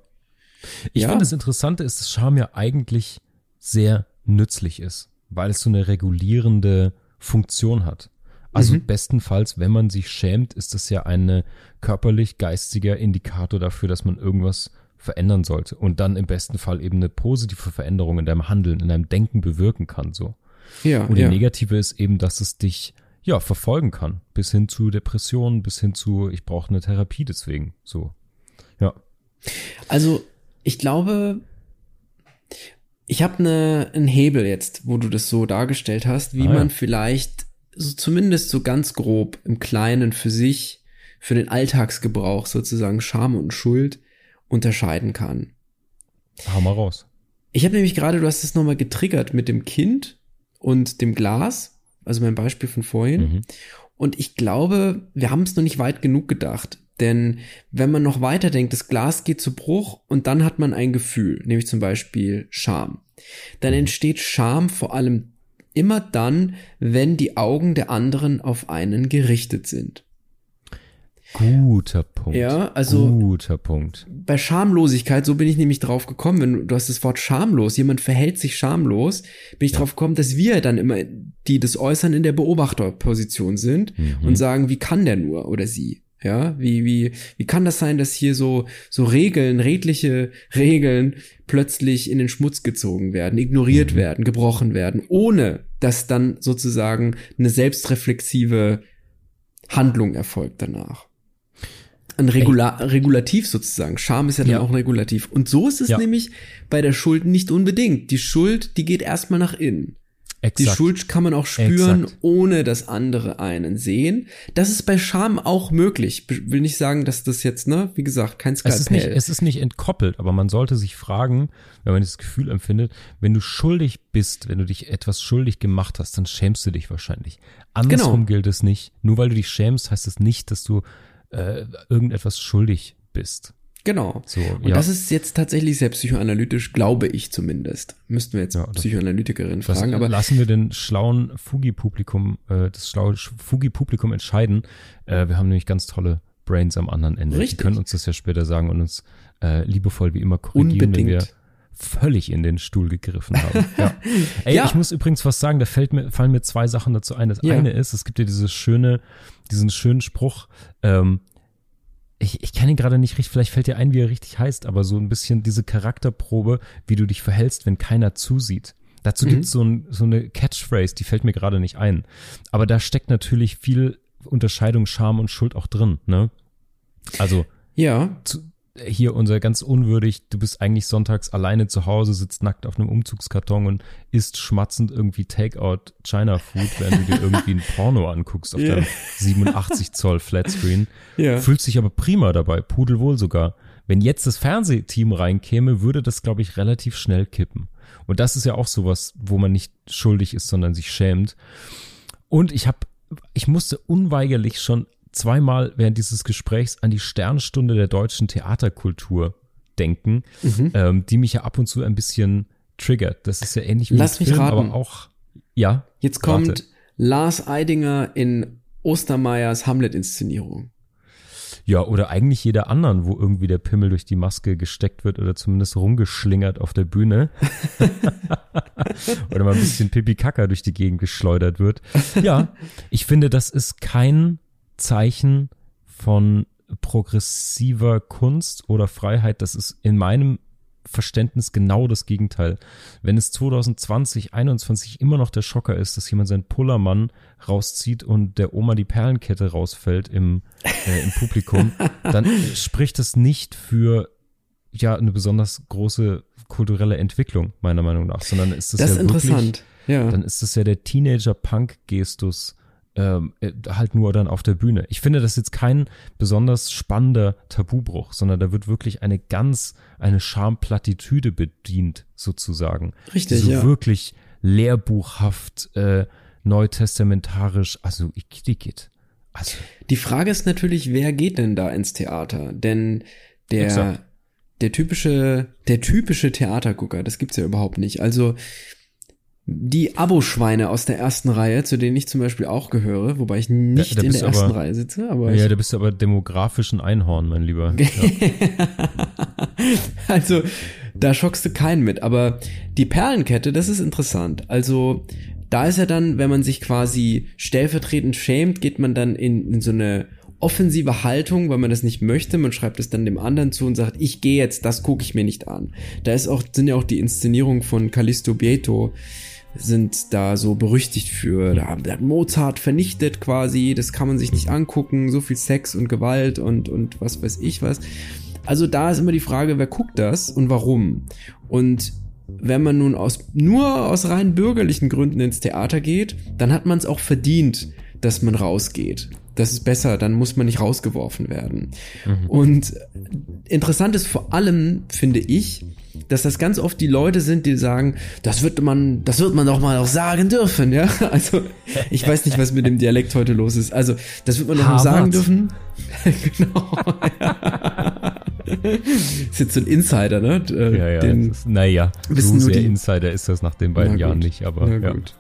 Ich Ja. finde, das Interessante ist, dass Scham ja eigentlich sehr nützlich ist, weil es so eine regulierende Funktion hat. Also Mhm. bestenfalls, wenn man sich schämt, ist das ja eine körperlich-geistiger Indikator dafür, dass man irgendwas verändern sollte und dann im besten Fall eben eine positive Veränderung in deinem Handeln, in deinem Denken bewirken kann, so. ja, Und die ja. negative ist eben, dass es dich ja verfolgen kann, bis hin zu Depressionen, bis hin zu ich brauche eine Therapie deswegen, so. Ja. Also, ich glaube, ich habe ne, einen Hebel jetzt, wo du das so dargestellt hast, wie Ah, ja. man vielleicht so zumindest so ganz grob im Kleinen für sich, für den Alltagsgebrauch sozusagen Scham und Schuld unterscheiden kann. Hau mal raus. Ich habe nämlich gerade, du hast es nochmal getriggert mit dem Kind und dem Glas, also mein Beispiel von vorhin. Mhm. Und ich glaube, wir haben es noch nicht weit genug gedacht. Denn wenn man noch weiter denkt, das Glas geht zu Bruch und dann hat man ein Gefühl, nämlich zum Beispiel Scham. Dann entsteht Scham vor allem immer dann, wenn die Augen der anderen auf einen gerichtet sind. Guter Punkt. Ja, also- Guter Punkt. Bei Schamlosigkeit, so bin ich nämlich drauf gekommen, wenn du, du hast das Wort schamlos, jemand verhält sich schamlos, bin ich drauf gekommen, dass wir dann immer, die das äußern, in der Beobachterposition sind Mhm. und sagen, wie kann der nur oder sie? Ja, wie, wie, wie kann das sein, dass hier so, so Regeln, redliche Regeln plötzlich in den Schmutz gezogen werden, ignoriert Mhm. werden, gebrochen werden, ohne dass dann sozusagen eine selbstreflexive Handlung erfolgt danach. Ein Regula Regulativ sozusagen. Scham ist ja dann Ja. auch ein Regulativ. Und so ist es Ja. nämlich bei der Schuld nicht unbedingt. Die Schuld, die geht erstmal nach innen. Die Exakt. Schuld kann man auch spüren, Exakt. ohne dass andere einen sehen. Das ist bei Scham auch möglich. Ich will nicht sagen, dass das jetzt, ne, wie gesagt, kein es ist, nicht, Skalpell. es ist nicht entkoppelt, aber man sollte sich fragen, wenn man das Gefühl empfindet, wenn du schuldig bist, wenn du dich etwas schuldig gemacht hast, dann schämst du dich wahrscheinlich. Andersrum Genau. gilt es nicht. Nur weil du dich schämst, heißt es nicht, dass du äh, irgendetwas schuldig bist. Genau. So, Und ja. das ist jetzt tatsächlich sehr psychoanalytisch, glaube ich zumindest. Müssten wir jetzt Ja, Psychoanalytikerin fragen, aber lassen wir den schlauen Fugi-Publikum, äh, das schlaue Fugi-Publikum entscheiden. Äh, wir haben nämlich ganz tolle Brains am anderen Ende. Richtig. Die können uns das ja später sagen und uns äh, liebevoll wie immer korrigieren, Unbedingt. wenn wir völlig in den Stuhl gegriffen haben. Ja. Ey, Ja. ich muss übrigens was sagen, da fällt mir, fallen mir zwei Sachen dazu ein. Das Ja. eine ist, es gibt ja dieses schöne, diesen schönen Spruch, ähm, ich, ich kann ihn gerade nicht richtig, vielleicht fällt dir ein, wie er richtig heißt, aber so ein bisschen diese Charakterprobe, wie du dich verhältst, wenn keiner zusieht. Dazu Mhm. gibt's so, ein, so eine Catchphrase, die fällt mir gerade nicht ein. Aber da steckt natürlich viel Unterscheidung, Scham und Schuld auch drin, ne? Also, Ja, zu, hier unser ganz unwürdig, du bist eigentlich sonntags alleine zu Hause, sitzt nackt auf einem Umzugskarton und isst schmatzend irgendwie Takeout China Food, während du dir irgendwie ein Porno anguckst auf Ja. deinem 87 Zoll Flatscreen. ja. Fühlt sich aber prima dabei, pudelwohl sogar. Wenn jetzt das Fernsehteam reinkäme, würde das, glaube ich, relativ schnell kippen. Und das ist ja auch sowas, wo man nicht schuldig ist, sondern sich schämt. Und ich habe, ich musste unweigerlich schon zweimal während dieses Gesprächs an die Sternstunde der deutschen Theaterkultur denken, Mhm. ähm, die mich ja ab und zu ein bisschen triggert. Das ist ja ähnlich wie Lass mich Film, raten. aber auch, ja. Jetzt kommt Rate. Lars Eidinger in Ostermeyers Hamlet-Inszenierung. Ja, oder eigentlich jeder anderen, wo irgendwie der Pimmel durch die Maske gesteckt wird oder zumindest rumgeschlingert auf der Bühne. oder mal ein bisschen Pipi-Kaka durch die Gegend geschleudert wird. Ja, ich finde, das ist kein Zeichen von progressiver Kunst oder Freiheit. Das ist in meinem Verständnis genau das Gegenteil. Wenn es 2020, 21 immer noch der Schocker ist, dass jemand seinen Pullermann rauszieht und der Oma die Perlenkette rausfällt im, äh, im Publikum, dann spricht das nicht für ja eine besonders große kulturelle Entwicklung meiner Meinung nach, sondern ist das, Das ja ist wirklich, Ja. dann ist das ja der Teenager-Punk-Gestus ähm, äh, halt nur dann auf der Bühne. Ich finde das jetzt kein besonders spannender Tabubruch, sondern da wird wirklich eine ganz, eine Schamplattitüde bedient, sozusagen. Richtig, die so ja. wirklich lehrbuchhaft, äh, neutestamentarisch, also igitt. Also, Die Frage ist natürlich, wer geht denn da ins Theater? Denn der, Exakt. der typische, der typische Theatergucker, das gibt's ja überhaupt nicht. Also, die Aboschweine aus der ersten Reihe, zu denen ich zum Beispiel auch gehöre, wobei ich nicht da in der du ersten aber- Reihe sitze, aber ja, da bist du aber demografisch ein Einhorn, mein Lieber. Ja. also, da schockst du keinen mit. Aber die Perlenkette, das ist interessant. Also, da ist ja dann, wenn man sich quasi stellvertretend schämt, geht man dann in, in so eine offensive Haltung, weil man das nicht möchte. Man schreibt es dann dem anderen zu und sagt, ich gehe jetzt, das gucke ich mir nicht an. Da ist auch, sind ja auch die Inszenierungen von Callisto Bieto sind da so berüchtigt für, da hat Mozart vernichtet quasi, das kann man sich nicht angucken, so viel Sex und Gewalt und, und was weiß ich was. Also da ist immer die Frage, wer guckt das und warum? Und wenn man nun aus, nur aus rein bürgerlichen Gründen ins Theater geht, dann hat man es auch verdient, dass man rausgeht. Das ist besser, dann muss man nicht rausgeworfen werden. Und interessant ist vor allem, finde ich, dass das ganz oft die Leute sind, die sagen, das wird man, das wird man doch mal auch sagen dürfen, ja. Also, ich weiß nicht, was mit dem Dialekt heute los ist. Also, das wird man doch mal sagen dürfen. genau. Ist jetzt so ein Insider, ne? Äh, Ja, ja. Den, naja, wissen so nur die- Insider ist das nach den beiden Jahren nicht, aber Na ja. gut.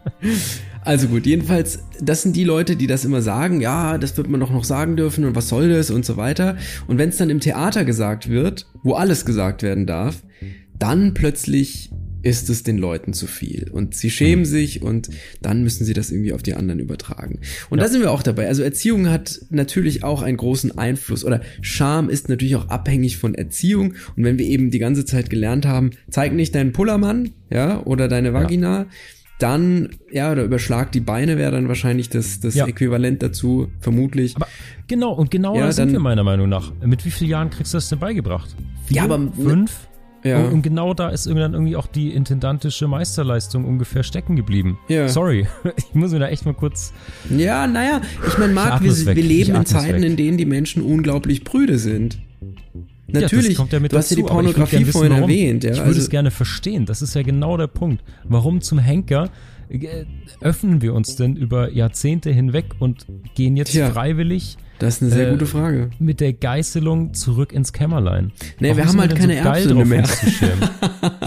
Also gut, jedenfalls, das sind die Leute, die das immer sagen, ja, das wird man doch noch sagen dürfen und was soll das und so weiter. Und wenn es dann im Theater gesagt wird, wo alles gesagt werden darf, dann plötzlich ist es den Leuten zu viel und sie schämen sich und dann müssen sie das irgendwie auf die anderen übertragen. Und da sind wir auch dabei. Also Erziehung hat natürlich auch einen großen Einfluss oder Scham ist natürlich auch abhängig von Erziehung und wenn wir eben die ganze Zeit gelernt haben, zeig nicht deinen Pullermann, ja, oder deine Vagina, dann, ja, oder überschlag die Beine wäre dann wahrscheinlich das, das Ja. Äquivalent dazu, vermutlich. Aber genau, und genau Ja, da sind wir meiner Meinung nach. Mit wie vielen Jahren kriegst du das denn beigebracht? Vier, Ja, aber- fünf? Ja. Und, und genau da ist irgendwann irgendwie auch die intendantische Meisterleistung ungefähr stecken geblieben. Ja. Sorry, ich muss mir da echt mal kurz. Ja, naja, ich meine, Marc, wir, wir leben in Zeiten, weg. in denen die Menschen unglaublich prüde sind. Ja, Natürlich, ja mit du hast ja die Pornografie wissen, vorhin warum. erwähnt. Ja, ich würde also, es gerne verstehen. Das ist ja genau der Punkt. Warum zum Henker äh, öffnen wir uns denn über Jahrzehnte hinweg und gehen jetzt Tja. freiwillig das ist eine sehr äh, gute Frage. mit der Geißelung zurück ins Kämmerlein. Nee, Warum wir haben halt keine so Erbsünde mehr.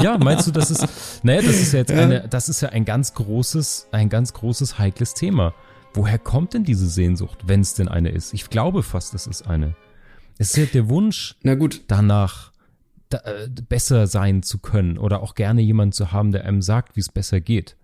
ja, meinst du, das ist, naja, das ist ja jetzt Ja. eine, das ist ja ein ganz großes, ein ganz großes heikles Thema. Woher kommt denn diese Sehnsucht, wenn es denn eine ist? Ich glaube fast, es ist eine. Es ist ja der Wunsch, Na gut, danach da, äh, besser sein zu können oder auch gerne jemanden zu haben, der einem sagt, wie es besser geht.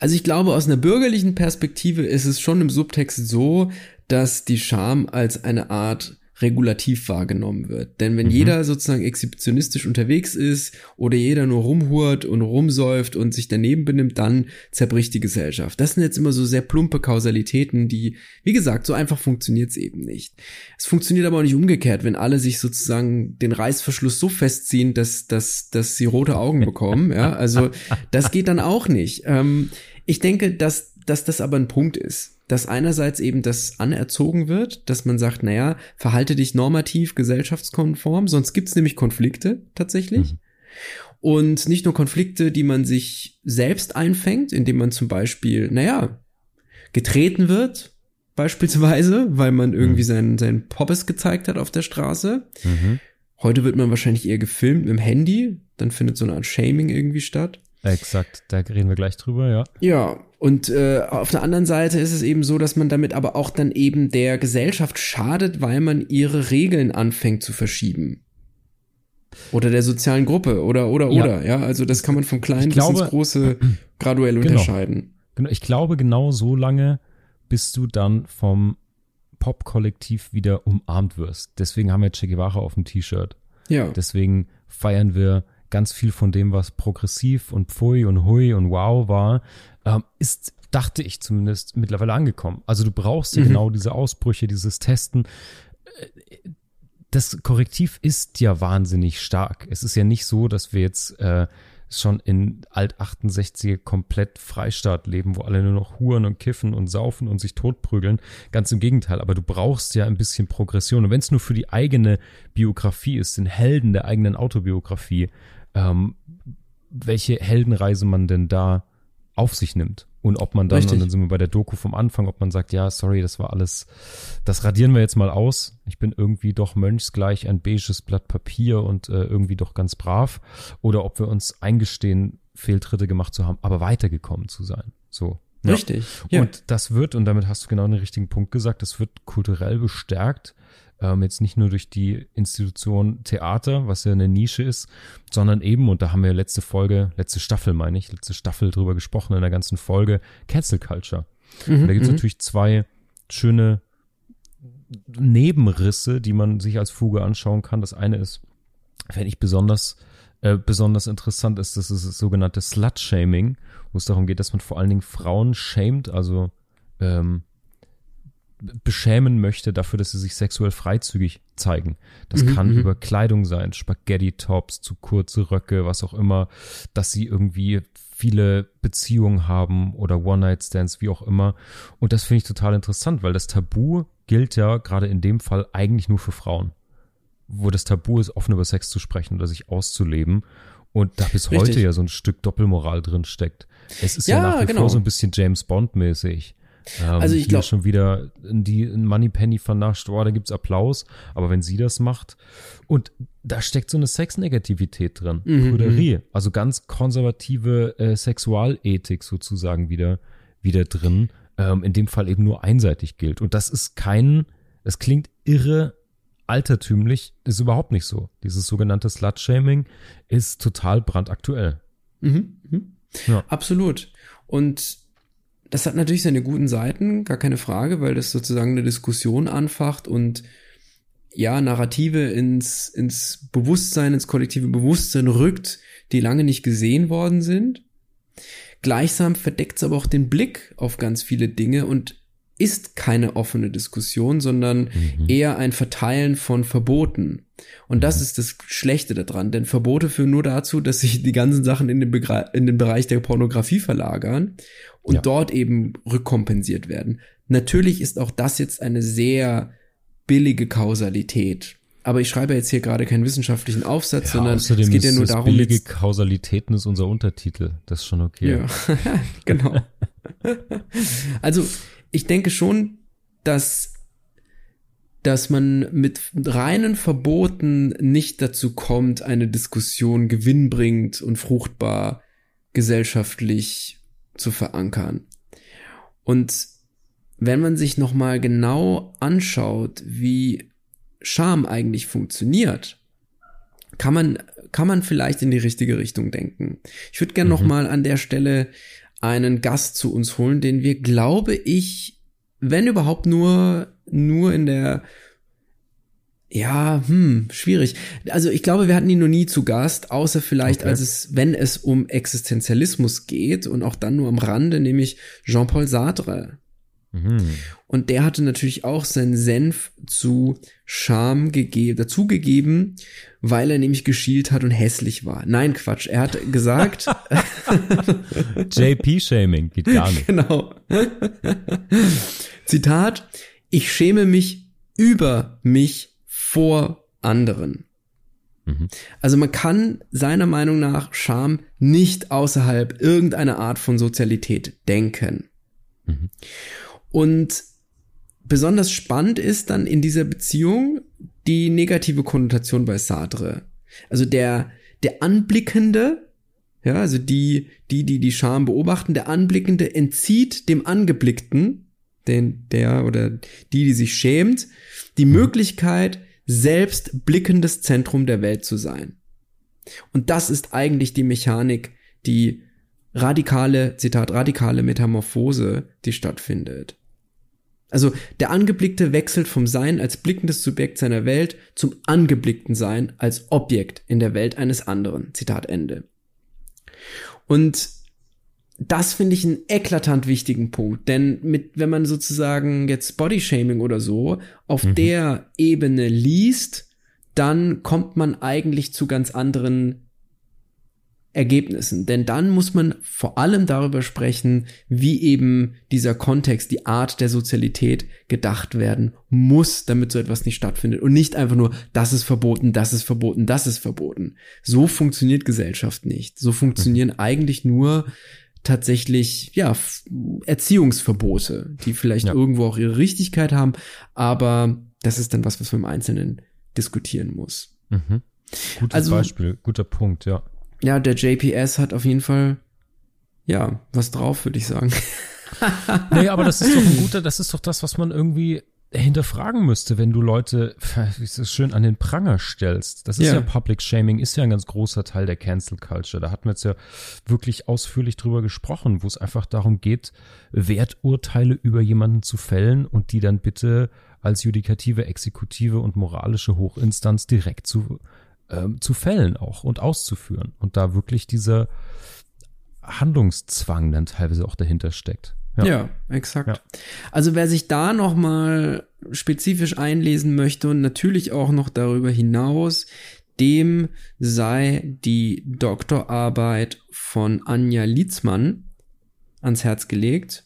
Also ich glaube, aus einer bürgerlichen Perspektive ist es schon im Subtext so, dass die Scham als eine Art regulativ wahrgenommen wird. Denn wenn Mhm. jeder sozusagen exhibitionistisch unterwegs ist oder jeder nur rumhurt und rumsäuft und sich daneben benimmt, dann zerbricht die Gesellschaft. Das sind jetzt immer so sehr plumpe Kausalitäten, die, wie gesagt, so einfach funktioniert es eben nicht. Es funktioniert aber auch nicht umgekehrt, wenn alle sich sozusagen den Reißverschluss so festziehen, dass, dass, dass sie rote Augen bekommen. Ja, also das geht dann auch nicht. Ähm, ich denke, dass, dass das aber ein Punkt ist dass einerseits eben das anerzogen wird, dass man sagt, naja, verhalte dich normativ, gesellschaftskonform, sonst gibt's nämlich Konflikte tatsächlich. Mhm. Und nicht nur Konflikte, die man sich selbst einfängt, indem man zum Beispiel, naja, getreten wird, beispielsweise, weil man irgendwie seinen, seinen Poppes gezeigt hat auf der Straße. Mhm. Heute wird man wahrscheinlich eher gefilmt mit dem Handy, dann findet so eine Art Shaming irgendwie statt. Exakt, da reden wir gleich drüber, ja. Ja, und äh, auf der anderen Seite ist es eben so, dass man damit aber auch dann eben der Gesellschaft schadet, weil man ihre Regeln anfängt zu verschieben. Oder der sozialen Gruppe oder oder Ja. oder, ja, also das kann man vom kleinen Ich bis glaube- ins große graduell Genau. unterscheiden. Genau, ich glaube genau so lange, bis du dann vom Pop-Kollektiv wieder umarmt wirst. Deswegen haben wir Che Guevara auf dem T-Shirt. Ja. Deswegen feiern wir ganz viel von dem, was progressiv und pfui und hui und wow war, ähm, ist, dachte ich zumindest, mittlerweile angekommen. Also du brauchst ja Mhm. genau diese Ausbrüche, dieses Testen. Äh, Das Korrektiv ist ja wahnsinnig stark. Es ist ja nicht so, dass wir jetzt äh, schon in Alt-68 komplett Freistaat leben, wo alle nur noch huren und kiffen und saufen und sich totprügeln. Ganz im Gegenteil. Aber du brauchst ja ein bisschen Progression. Und wenn es nur für die eigene Biografie ist, den Helden der eigenen Autobiografie, ähm, welche Heldenreise man denn da auf sich nimmt. Und ob man dann, Richtig. und dann sind wir bei der Doku vom Anfang, ob man sagt, ja, sorry, das war alles, das radieren wir jetzt mal aus. Ich bin irgendwie doch mönchsgleich ein beiges Blatt Papier und äh, irgendwie doch ganz brav. Oder ob wir uns eingestehen, Fehltritte gemacht zu haben, aber weitergekommen zu sein. So. Ja. Richtig. Ja. Und das wird, und damit hast du genau den richtigen Punkt gesagt, das wird kulturell bestärkt. Ähm, jetzt nicht nur durch die Institution Theater, was ja eine Nische ist, sondern eben, und da haben wir letzte Folge, letzte Staffel meine ich, letzte Staffel drüber gesprochen in der ganzen Folge, Cancel Culture. Mhm, Und da gibt es mhm. natürlich zwei schöne Nebenrisse, die man sich als Fuge anschauen kann. Das eine ist, wenn ich besonders äh, besonders interessant ist, das ist das sogenannte Slut-Shaming, wo es darum geht, dass man vor allen Dingen Frauen shamed, also ähm, beschämen möchte dafür, dass sie sich sexuell freizügig zeigen. Das Mhm, kann mhm. über Kleidung sein, Spaghetti-Tops, zu kurze Röcke, was auch immer, dass sie irgendwie viele Beziehungen haben oder One-Night-Stands, wie auch immer. Und das finde ich total interessant, weil das Tabu gilt ja gerade in dem Fall eigentlich nur für Frauen. Wo das Tabu ist, offen über Sex zu sprechen oder sich auszuleben. Und da bis heute Richtig. ja so ein Stück Doppelmoral drin steckt. Es ist ja, Ja, nach wie genau. vor so ein bisschen James Bond-mäßig. Ähm, Also ich hier glaub- schon wieder die ein Moneypenny vernascht, oh, da gibt's Applaus, aber wenn sie das macht und da steckt so eine Sexnegativität drin, Mhm, Prüderie, also ganz konservative äh, Sexualethik sozusagen wieder wieder drin, ähm, in dem Fall eben nur einseitig gilt und das ist kein, das klingt irre altertümlich, ist überhaupt nicht so. Dieses sogenannte Slut-Shaming ist total brandaktuell. Mhm. Mhm. Ja. Absolut. Und das hat natürlich seine guten Seiten, gar keine Frage, weil das sozusagen eine Diskussion anfacht und ja, Narrative ins, ins Bewusstsein, ins kollektive Bewusstsein rückt, die lange nicht gesehen worden sind. Gleichsam verdeckt es aber auch den Blick auf ganz viele Dinge und ist keine offene Diskussion, sondern Mhm. eher ein Verteilen von Verboten. Und das ist das Schlechte daran, denn Verbote führen nur dazu, dass sich die ganzen Sachen in den, Begra in den Bereich der Pornografie verlagern und Ja. dort eben rückkompensiert werden. Natürlich ist auch das jetzt eine sehr billige Kausalität. Aber ich schreibe jetzt hier gerade keinen wissenschaftlichen Aufsatz, Ja, sondern es geht ja nur darum, billige Kausalitäten ist unser Untertitel. Das ist schon okay. ja, genau. also, ich denke schon, dass, dass man mit reinen Verboten nicht dazu kommt, eine Diskussion gewinnbringend und fruchtbar gesellschaftlich zu verankern. Und wenn man sich nochmal genau anschaut, wie Scham eigentlich funktioniert, kann man, kann man vielleicht in die richtige Richtung denken. Ich würde gerne mhm. noch mal an der Stelle einen Gast zu uns holen, den wir, glaube ich, wenn überhaupt nur, nur in der ja, hm, schwierig. Also ich glaube, wir hatten ihn noch nie zu Gast, außer vielleicht, okay. als es, wenn es um Existenzialismus geht und auch dann nur am Rande, nämlich Jean-Paul Sartre. Mhm. Und der hatte natürlich auch seinen Senf zu Scham gegeben, dazugegeben, weil er nämlich geschielt hat und hässlich war. Nein, Quatsch. Er hat gesagt. JP-Shaming geht gar nicht. Genau. Zitat. Ich schäme mich über mich vor anderen. Mhm. Also man kann seiner Meinung nach Scham nicht außerhalb irgendeiner Art von Sozialität denken. Mhm. Und besonders spannend ist dann in dieser Beziehung die negative Konnotation bei Sartre. Also der, der Anblickende, ja, also die, die, die die Scham beobachten, der Anblickende entzieht dem Angeblickten, den, der oder die, die sich schämt, die mhm. Möglichkeit, selbst blickendes Zentrum der Welt zu sein. Und das ist eigentlich die Mechanik, die radikale, Zitat, radikale Metamorphose, die stattfindet. Also der Angeblickte wechselt vom Sein als blickendes Subjekt seiner Welt zum angeblickten Sein als Objekt in der Welt eines anderen. Zitat Ende. Und das finde ich einen eklatant wichtigen Punkt, denn mit, wenn man sozusagen jetzt Bodyshaming oder so auf mhm. der Ebene liest, dann kommt man eigentlich zu ganz anderen Ergebnissen. Denn dann muss man vor allem darüber sprechen, wie eben dieser Kontext, die Art der Sozialität gedacht werden muss, damit so etwas nicht stattfindet. Und nicht einfach nur, das ist verboten, das ist verboten, das ist verboten. So funktioniert Gesellschaft nicht. So funktionieren mhm. eigentlich nur tatsächlich, ja, Erziehungsverbote, die vielleicht ja. irgendwo auch ihre Richtigkeit haben, aber das ist dann was, was man im Einzelnen diskutieren muss. Mhm. Gutes also, Beispiel, guter Punkt, ja ja, der JPS hat auf jeden Fall, ja, was drauf, würde ich sagen. nee, aber das ist doch ein guter, das ist doch das, was man irgendwie hinterfragen müsste, wenn du Leute, wie ist das schön, an den Pranger stellst. Das ist ja. ja Public Shaming, ist ja ein ganz großer Teil der Cancel Culture. Da hatten wir jetzt ja wirklich ausführlich drüber gesprochen, wo es einfach darum geht, Werturteile über jemanden zu fällen und die dann bitte als judikative, exekutive und moralische Hochinstanz direkt zu ähm, zu fällen auch und auszuführen. Und da wirklich dieser Handlungszwang dann teilweise auch dahinter steckt. Ja, ja exakt. Ja. Also wer sich da noch mal spezifisch einlesen möchte und natürlich auch noch darüber hinaus, dem sei die Doktorarbeit von Anja Lietzmann ans Herz gelegt.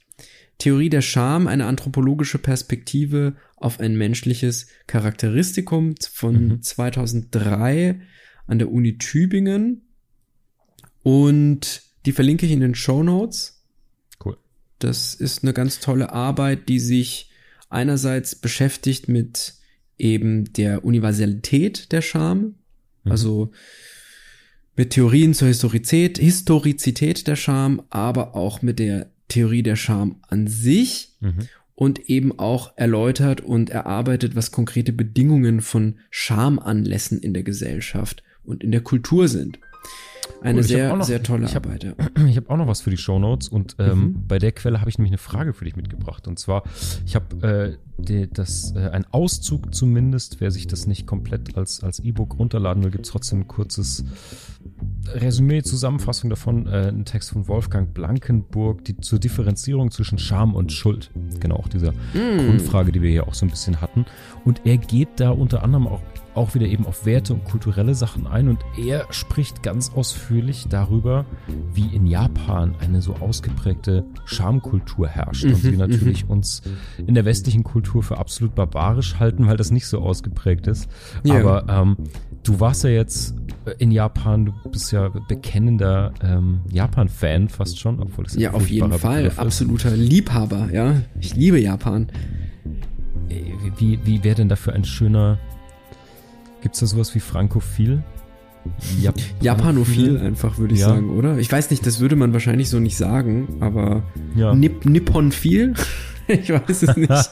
Theorie der Scham, eine anthropologische Perspektive auf ein menschliches Charakteristikum von mhm. 2003 an der Uni Tübingen. Und die verlinke ich in den Show Notes. Cool. Das ist eine ganz tolle Arbeit, die sich einerseits beschäftigt mit eben der Universalität der Scham, mhm. also mit Theorien zur Historizität, Historizität der Scham, aber auch mit der Theorie der Scham an sich mhm. und eben auch erläutert und erarbeitet, was konkrete Bedingungen von Schamanlässen in der Gesellschaft und in der Kultur sind. Eine sehr, noch, sehr tolle ich hab, Arbeit. Ja. Ich habe auch noch was für die Show Notes und ähm, mhm. bei der Quelle habe ich nämlich eine Frage für dich mitgebracht. Und zwar, ich habe äh, das äh, ein Auszug zumindest, wer sich das nicht komplett als als E-Book runterladen will, gibt es trotzdem ein kurzes Resümee, Zusammenfassung davon, äh, ein Text von Wolfgang Blankenburg, die zur Differenzierung zwischen Scham und Schuld. Genau, auch dieser mm. Grundfrage, die wir hier auch so ein bisschen hatten. Und er geht da unter anderem auch, auch wieder eben auf Werte und kulturelle Sachen ein und er spricht ganz ausführlich darüber, wie in Japan eine so ausgeprägte Schamkultur herrscht und wir natürlich uns in der westlichen Kultur für absolut barbarisch halten, weil das nicht so ausgeprägt ist. Yeah. Aber ähm, du warst ja jetzt in Japan, du bist ja bekennender ähm, Japan-Fan fast schon, obwohl das ja auf jeden Fall absoluter Liebhaber, ja. Ich liebe Japan. Äh, wie, wie wäre denn dafür ein schöner? Gibt's da sowas wie Frankophil? Jap Japanophil einfach, würde ich ja. sagen, oder? Ich weiß nicht, das würde man wahrscheinlich so nicht sagen, aber ja. Nip Nipponphil? ich weiß es nicht.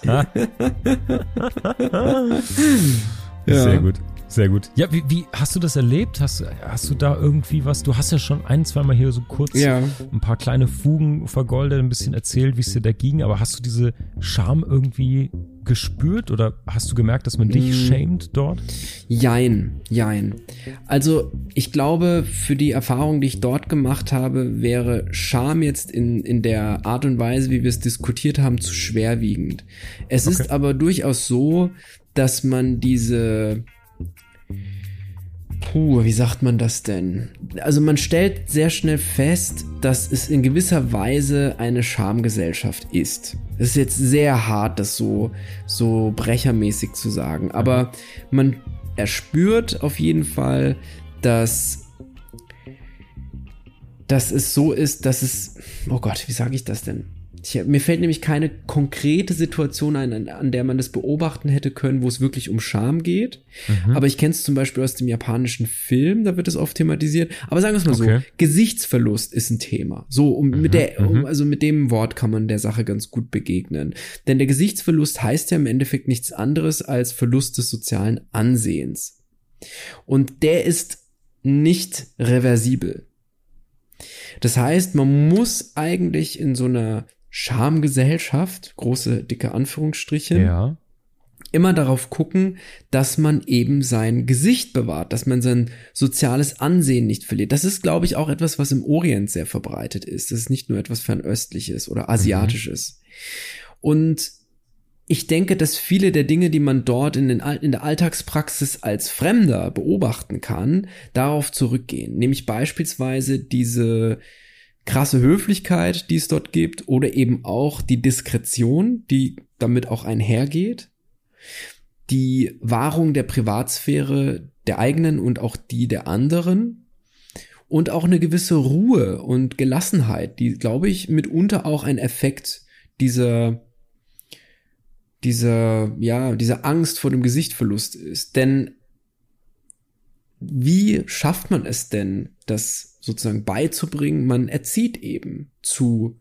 Ja. Sehr gut. Sehr gut. Ja, wie, wie hast du das erlebt? Hast, hast du da irgendwie was? Du hast ja schon ein, zweimal hier so kurz ja. ein paar kleine Fugen vergoldet, ein bisschen erzählt, wie es dir da ging, aber hast du diese Scham irgendwie gespürt oder hast du gemerkt, dass man dich mm. shamed dort? Jein, jein. Also ich glaube, für die Erfahrung, die ich dort gemacht habe, wäre Scham jetzt in, in der Art und Weise, wie wir es diskutiert haben, zu schwerwiegend. Es okay. ist aber durchaus so, dass man diese Puh, wie sagt man das denn? Also man stellt sehr schnell fest, dass es in gewisser Weise eine Schamgesellschaft ist. Es ist jetzt sehr hart, das so, so brechermäßig zu sagen, aber man erspürt auf jeden Fall, dass, dass es so ist, dass es, oh Gott, wie sage ich das denn? Ich, mir fällt nämlich keine konkrete Situation ein, an, an, der man das beobachten hätte können, wo es wirklich um Scham geht. Mhm. Aber ich kenne es zum Beispiel aus dem japanischen Film, da wird es oft thematisiert. Aber sagen wir es mal okay. so, Gesichtsverlust ist ein Thema. So, um, mhm. mit der, um, mhm. also mit dem Wort kann man der Sache ganz gut begegnen. Denn der Gesichtsverlust heißt ja im Endeffekt nichts anderes als Verlust des sozialen Ansehens. Und der ist nicht reversibel. Das heißt, man muss eigentlich in so einer Schamgesellschaft, große dicke Anführungsstriche, ja. immer darauf gucken, dass man eben sein Gesicht bewahrt, dass man sein soziales Ansehen nicht verliert. Das ist, glaube ich, auch etwas, was im Orient sehr verbreitet ist. Das ist nicht nur etwas fernöstliches oder asiatisches. Mhm. Und ich denke, dass viele der Dinge, die man dort in, den, in der Alltagspraxis als Fremder beobachten kann, darauf zurückgehen. Nämlich beispielsweise diese krasse Höflichkeit, die es dort gibt, oder eben auch die Diskretion, die damit auch einhergeht, die Wahrung der Privatsphäre der eigenen und auch die der anderen und auch eine gewisse Ruhe und Gelassenheit, die, glaube ich, mitunter auch ein Effekt dieser dieser, ja, dieser Angst vor dem Gesichtverlust ist. Denn wie schafft man es denn, das sozusagen beizubringen? Man erzieht eben zu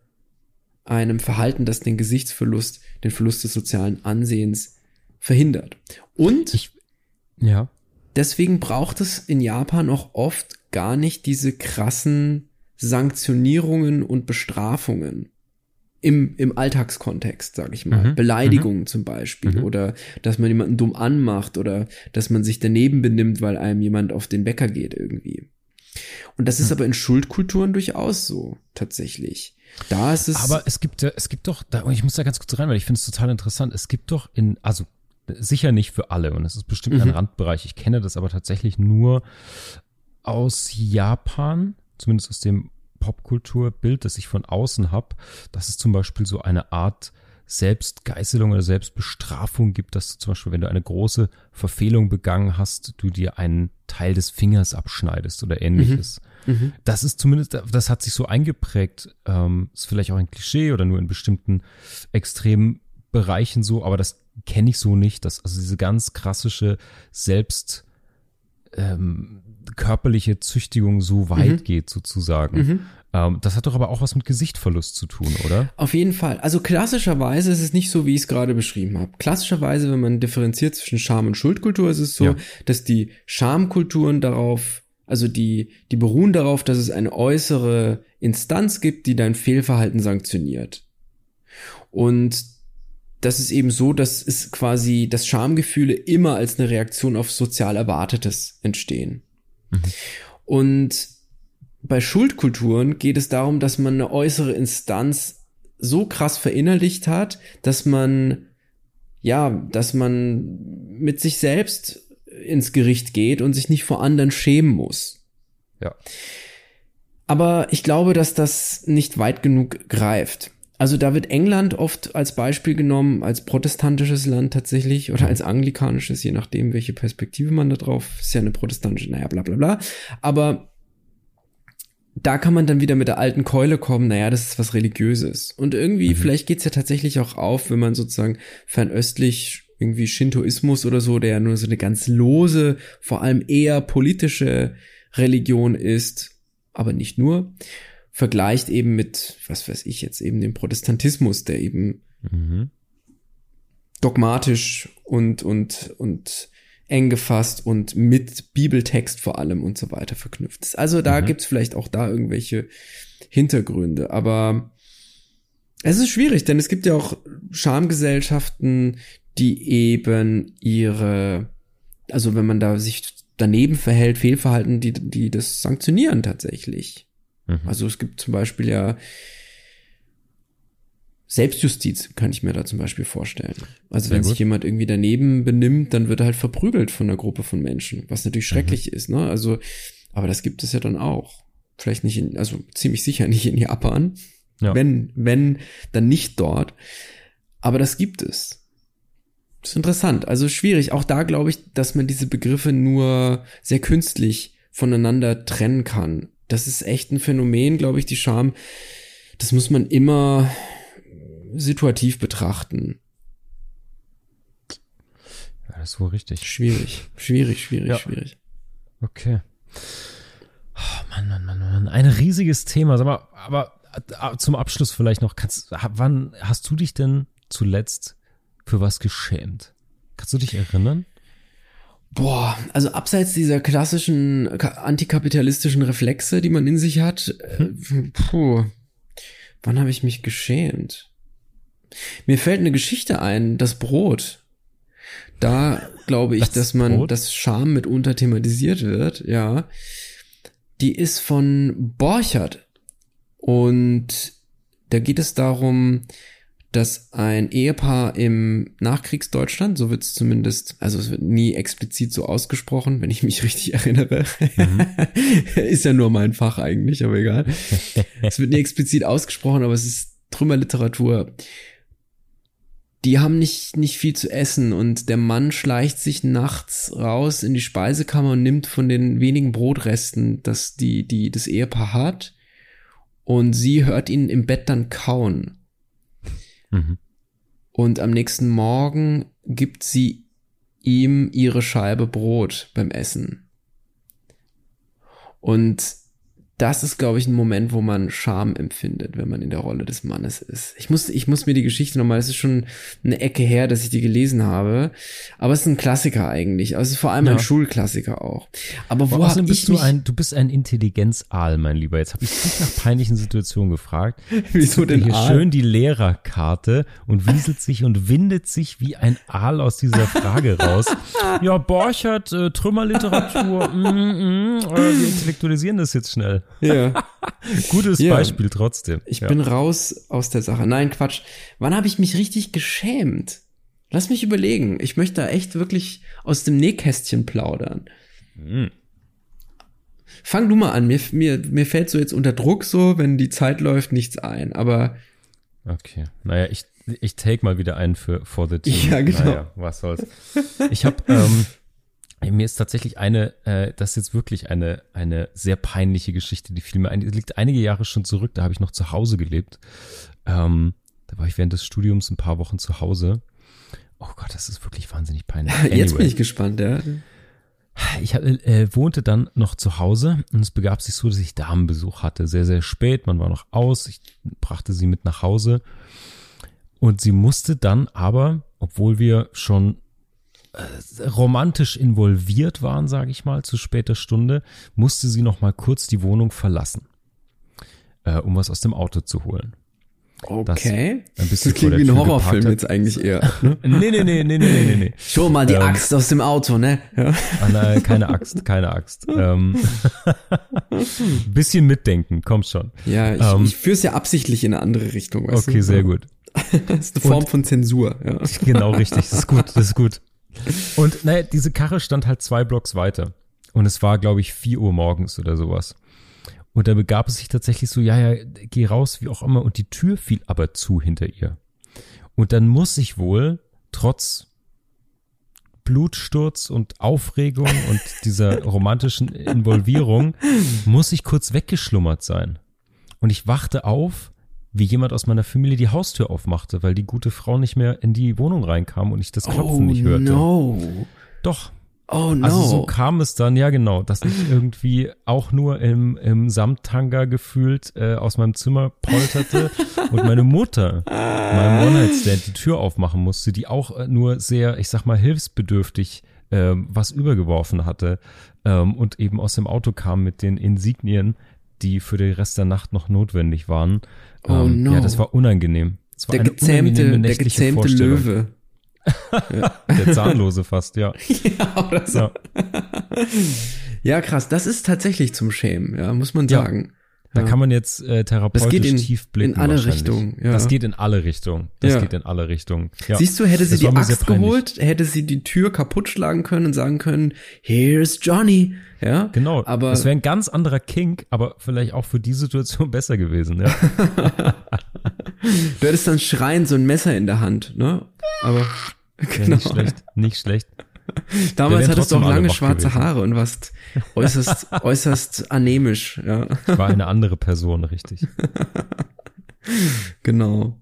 einem Verhalten, das den Gesichtsverlust, den Verlust des sozialen Ansehens verhindert. Und ich, ja. deswegen braucht es in Japan auch oft gar nicht diese krassen Sanktionierungen und Bestrafungen im, im Alltagskontext, sag ich mal. Mhm. Beleidigungen mhm. zum Beispiel mhm. oder dass man jemanden dumm anmacht oder dass man sich daneben benimmt, weil einem jemand auf den Bäcker geht irgendwie. Und das ist mhm. aber in Schuldkulturen durchaus so, tatsächlich. Da ist es. Aber es gibt, es gibt doch, da, ich muss da ganz kurz rein, weil ich finde es total interessant. Es gibt doch in, also sicher nicht für alle und es ist bestimmt ein mhm. Randbereich. Ich kenne das aber tatsächlich nur aus Japan, zumindest aus dem Popkulturbild, das ich von außen habe, dass es zum Beispiel so eine Art Selbstgeißelung oder Selbstbestrafung gibt, dass du zum Beispiel, wenn du eine große Verfehlung begangen hast, du dir einen Teil des Fingers abschneidest oder ähnliches. Mhm. Mhm. Das ist zumindest, das hat sich so eingeprägt, ähm, ist vielleicht auch ein Klischee oder nur in bestimmten extremen Bereichen so, aber das kenne ich so nicht, dass also diese ganz krassische Selbst ähm, körperliche Züchtigung so weit mhm. geht, sozusagen. Mhm. Ähm, das hat doch aber auch was mit Gesichtverlust zu tun, oder? Auf jeden Fall. Also klassischerweise ist es nicht so, wie ich es gerade beschrieben habe. Klassischerweise, wenn man differenziert zwischen Scham und Schuldkultur, ist es so, ja. dass die Schamkulturen darauf, also die, die beruhen darauf, dass es eine äußere Instanz gibt, die dein Fehlverhalten sanktioniert. Und das ist eben so, dass es quasi, dass Schamgefühle immer als eine Reaktion auf sozial Erwartetes entstehen. Mhm. Und bei Schuldkulturen geht es darum, dass man eine äußere Instanz so krass verinnerlicht hat, dass man, ja, dass man mit sich selbst ins Gericht geht und sich nicht vor anderen schämen muss. Ja. Aber ich glaube, dass das nicht weit genug greift. Also da wird England oft als Beispiel genommen, als protestantisches Land tatsächlich oder als anglikanisches, je nachdem, welche Perspektive man da drauf, ist ja eine protestantische, naja, bla bla bla. Aber da kann man dann wieder mit der alten Keule kommen, naja, das ist was Religiöses. Und irgendwie, mhm. vielleicht geht's ja tatsächlich auch auf, wenn man sozusagen fernöstlich irgendwie Shintoismus oder so, der ja nur so eine ganz lose, vor allem eher politische Religion ist, aber nicht nur vergleicht eben mit, was weiß ich jetzt, eben dem Protestantismus, der eben mhm. dogmatisch und, und, und eng gefasst und mit Bibeltext vor allem und so weiter verknüpft. Also da Mhm. gibt's vielleicht auch da irgendwelche Hintergründe, aber es ist schwierig, denn es gibt ja auch Schamgesellschaften, die eben ihre, also wenn man da sich daneben verhält, Fehlverhalten, die, die das sanktionieren tatsächlich. Mhm. Also es gibt zum Beispiel ja Selbstjustiz, kann ich mir da zum Beispiel vorstellen. Also Sehr wenn sich gut. jemand irgendwie daneben benimmt, dann wird er halt verprügelt von einer Gruppe von Menschen, was natürlich Mhm. schrecklich ist, ne? Also, aber das gibt es ja dann auch. Vielleicht nicht in, also ziemlich sicher nicht in Japan. Ja. Wenn, wenn, dann nicht dort. Aber das gibt es. Das ist interessant. Also schwierig. Auch da glaube ich, dass man diese Begriffe nur sehr künstlich voneinander trennen kann. Das ist echt ein Phänomen, glaube ich, die Scham. Das muss man immer situativ betrachten. Ja, das ist wohl richtig. Schwierig, schwierig, schwierig, Ja. schwierig. Okay. Oh, Mann, Mann, Mann, Mann. Ein riesiges Thema. Sag mal, aber äh, zum Abschluss vielleicht noch, kannst, wann hast du dich denn zuletzt für was geschämt? Kannst du dich erinnern? Boah, also abseits dieser klassischen ka- antikapitalistischen Reflexe, die man in sich hat, äh, puh, wann habe ich mich geschämt? Mir fällt eine Geschichte ein, das Brot. Da glaube ich, Das dass man, Brot? dass Scham mitunter thematisiert wird, ja. Die ist von Borchert. Und da geht es darum, dass ein Ehepaar im Nachkriegsdeutschland, so wird es zumindest, also es wird nie explizit so ausgesprochen, wenn ich mich richtig erinnere. ist ja nur mein Fach eigentlich, aber egal. es wird nie explizit ausgesprochen, aber es ist Trümmerliteratur. Die haben nicht, nicht viel zu essen und der Mann schleicht sich nachts raus in die Speisekammer und nimmt von den wenigen Brotresten, das die, die das Ehepaar hat. Und sie hört ihn im Bett dann kauen. Mhm. Und am nächsten Morgen gibt sie ihm ihre Scheibe Brot beim Essen. Und das ist, glaube ich, ein Moment, wo man Scham empfindet, wenn man in der Rolle des Mannes ist. Ich muss, ich muss mir die Geschichte nochmal, es ist schon eine Ecke her, dass ich die gelesen habe. Aber es ist ein Klassiker eigentlich. Also es ist vor allem Ja. ein Schulklassiker auch. Aber wo Außerdem habe bist ich du ein, du bist ein Intelligenzaal, mein Lieber. Jetzt habe ich dich nach peinlichen Situationen gefragt. wieso denn hier Aal? schön die Lehrerkarte und wieselt sich und windet sich wie ein Aal aus dieser Frage raus. Ja, Borchert, äh, Trümmerliteratur, mm, mm, äh, wir intellektualisieren das jetzt schnell. Ja. Gutes Ja. Beispiel trotzdem. Ich ja. bin raus aus der Sache. Nein, Quatsch. Wann habe ich mich richtig geschämt? Lass mich überlegen. Ich möchte da echt wirklich aus dem Nähkästchen plaudern. Hm. Fang du mal an. Mir, mir, mir fällt so jetzt unter Druck so, wenn die Zeit läuft, nichts ein. Aber Okay. Naja, ich, ich take mal wieder einen für For the Team. Ja, genau. Naja, was soll's. Ich habe, ähm, mir ist tatsächlich eine, äh, das ist jetzt wirklich eine, eine sehr peinliche Geschichte, die fiel mir ein. Die liegt einige Jahre schon zurück, da habe ich noch zu Hause gelebt. Ähm, da war ich während des Studiums ein paar Wochen zu Hause. Oh Gott, das ist wirklich wahnsinnig peinlich. jetzt bin Anyway. ich gespannt, ja. Ich äh, wohnte dann noch zu Hause und es begab sich so, dass ich Damenbesuch hatte. Sehr, sehr spät, man war noch aus. Ich brachte sie mit nach Hause. Und sie musste dann aber, obwohl wir schon äh, romantisch involviert waren, sage ich mal, zu später Stunde, musste sie noch mal kurz die Wohnung verlassen, äh, um was aus dem Auto zu holen. Okay. ein bisschen das klingt wie ein Horrorfilm jetzt eigentlich eher. Ne? Nee, nee, nee, nee, nee, nee, nee. Schon mal die Ähm. Axt aus dem Auto, ne? Ja. Ah, nein, keine Axt, keine Axt. Ähm, bisschen mitdenken, kommt schon. Ja, ich, Ähm. ich führe es ja absichtlich in eine andere Richtung. Weißt Okay, du? sehr gut. Das ist eine Form von Zensur. Ja. Genau richtig, das ist gut, das ist gut. Und naja, diese Karre stand halt zwei Blocks weiter. Und es war, glaube ich, vier Uhr morgens oder sowas. Und da begab es sich tatsächlich so, ja, ja, geh raus, wie auch immer. Und die Tür fiel aber zu hinter ihr. Und dann muss ich wohl, trotz Blutsturz und Aufregung und dieser romantischen Involvierung, muss ich kurz weggeschlummert sein. Und ich wachte auf, wie jemand aus meiner Familie die Haustür aufmachte, weil die gute Frau nicht mehr in die Wohnung reinkam und ich das Klopfen nicht hörte. no. Doch, Oh no. also so kam es dann, ja genau, dass ich irgendwie auch nur im, im Samttanga gefühlt äh, aus meinem Zimmer polterte und meine Mutter, meinem One-Night-Stand, die Tür aufmachen musste, die auch äh, nur sehr, ich sag mal, hilfsbedürftig ähm, was übergeworfen hatte ähm, und eben aus dem Auto kam mit den Insignien, die für den Rest der Nacht noch notwendig waren. Oh ähm, no. Ja, das war unangenehm. Das war Der gezähmte, der gezähmte. Löwe. Der Zahnlose fast, ja. ja, oder so. ja. Ja, krass. Das ist tatsächlich zum Schämen, ja, muss man Ja. Da Ja. kann man jetzt äh, therapeutisch Das geht in- tief blicken. in alle. Richtungen, ja. Das geht in alle Richtungen. Das Ja. geht in alle Richtungen. Siehst du, hätte sie Das die Axt geholt, hätte sie die Tür kaputt schlagen können und sagen können, here's Johnny. Ja, Genau, Aber das wäre ein ganz anderer Kink, aber vielleicht auch für die Situation besser gewesen. Ja. du hättest dann schreiend so ein Messer in der Hand, ne? Aber genau. Nicht schlecht, nicht schlecht. Damals hattest du auch lange schwarze gewesen. Haare und warst äußerst, äußerst anämisch, ja. Ich war eine andere Person, richtig. Genau.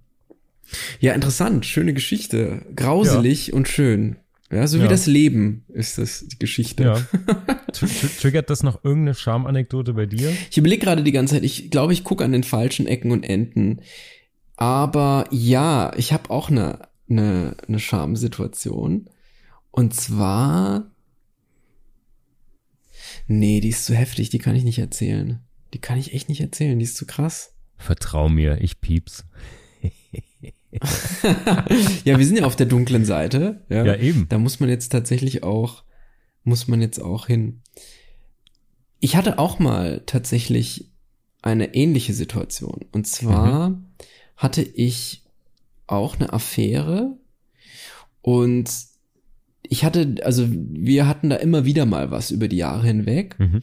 Ja, interessant, schöne Geschichte. Grauselig und schön. Ja, so wie Ja. das Leben ist das die Geschichte. Ja. Tr- tr- Triggert das noch irgendeine Schamanekdote bei dir? Ich überlege gerade die ganze Zeit, ich glaube, ich gucke an den falschen Ecken und Enden. Aber ja, ich habe auch eine, eine, eine Schamsituation. Und zwar. Nee, die ist zu heftig, die kann ich nicht erzählen. Die kann ich echt nicht erzählen, die ist zu krass. Vertrau mir, ich pieps. ja, wir sind ja auf der dunklen Seite. Ja, Ja, eben. Da muss man jetzt tatsächlich auch, muss man jetzt auch hin. Ich hatte auch mal tatsächlich eine ähnliche Situation. Und zwar hatte ich auch eine Affäre und ich hatte, also wir hatten da immer wieder mal was über die Jahre hinweg. Mhm.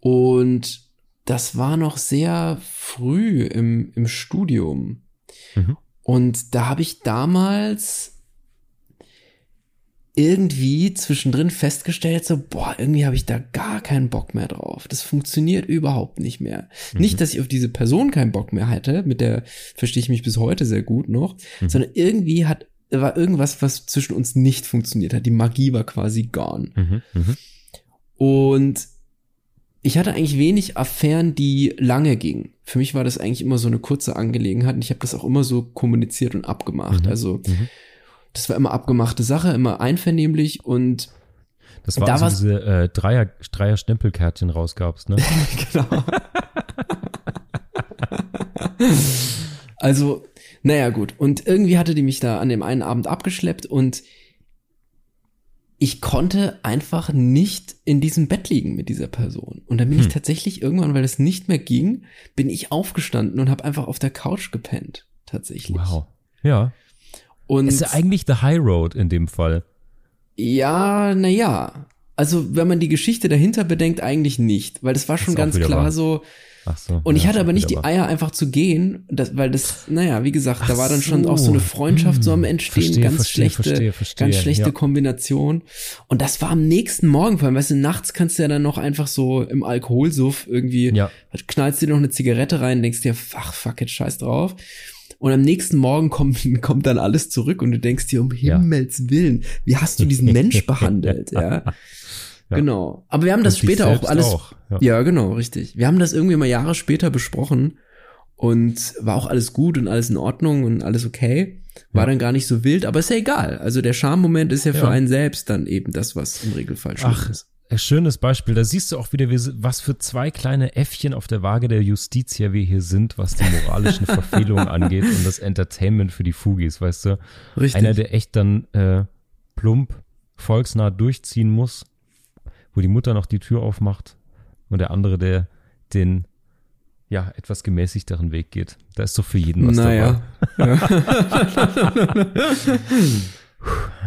Und das war noch sehr früh im, im Studium. Mhm. Und da habe ich damals irgendwie zwischendrin festgestellt, so, boah, irgendwie habe ich da gar keinen Bock mehr drauf. Das funktioniert überhaupt nicht mehr. Mhm. Nicht, dass ich auf diese Person keinen Bock mehr hätte, mit der verstehe ich mich bis heute sehr gut noch, Mhm. sondern irgendwie hat, war irgendwas, was zwischen uns nicht funktioniert hat. Die Magie war quasi gone. Mhm. Mhm. Und ich hatte eigentlich wenig Affären, die lange gingen. Für mich war das eigentlich immer so eine kurze Angelegenheit und ich habe das auch immer so kommuniziert und abgemacht. Mhm. Also Mhm. das war immer abgemachte Sache, immer einvernehmlich und Das war Da also diese äh, Dreier, Dreier Stempelkärtchen rausgabst, ne? genau. also, naja, gut. Und irgendwie hatte die mich da an dem einen Abend abgeschleppt und ich konnte einfach nicht in diesem Bett liegen mit dieser Person. Und dann bin ich Hm. tatsächlich irgendwann, weil es nicht mehr ging, bin ich aufgestanden und habe einfach auf der Couch gepennt. Tatsächlich. Wow. Ja. Und Ist ja eigentlich the high road in dem Fall. Ja, na ja. Also, wenn man die Geschichte dahinter bedenkt, eigentlich nicht, weil das war schon Ist auch ganz klar wahr. so. Ach so. Und ich ja, hatte aber nicht die. Eier einfach zu gehen, das, weil das, naja, wie gesagt, da Ach war dann schon so. auch so eine Freundschaft so am Entstehen, Verstehe, ganz verstehe, schlechte, verstehe, ganz schlechte ja. Kombination. Und das war am nächsten Morgen, vor allem, weißt du, nachts kannst du ja dann noch einfach so im Alkoholsuff irgendwie, Ja. knallst dir noch eine Zigarette rein, denkst dir, ach, fuck it, scheiß drauf. Und am nächsten Morgen kommt, kommt dann alles zurück und du denkst dir, um. Himmels Willen, wie hast du diesen Mensch behandelt, ja? Ja. Genau. Aber wir haben das Und später auch alles. auch, ja. Ja. genau, richtig. Wir haben das irgendwie mal Jahre später besprochen und war auch alles gut und alles in Ordnung und alles okay. War Ja. dann gar nicht so wild, aber ist ja egal. Also der Charmoment ist ja, für Ja. einen selbst dann eben das, was im Regelfall schlimm Ach, ist. ein schönes Beispiel. Da siehst du auch wieder, wie- was für zwei kleine Äffchen auf der Waage der Justitia wir hier sind, was die moralischen Verfehlungen angeht und das Entertainment für die Fugis, weißt du? Richtig. Einer, der echt dann äh, plump, volksnah durchziehen muss, wo die Mutter noch die Tür aufmacht und der andere, der den ja etwas gemäßigteren Weg geht. Da ist doch für jeden was naja. dabei.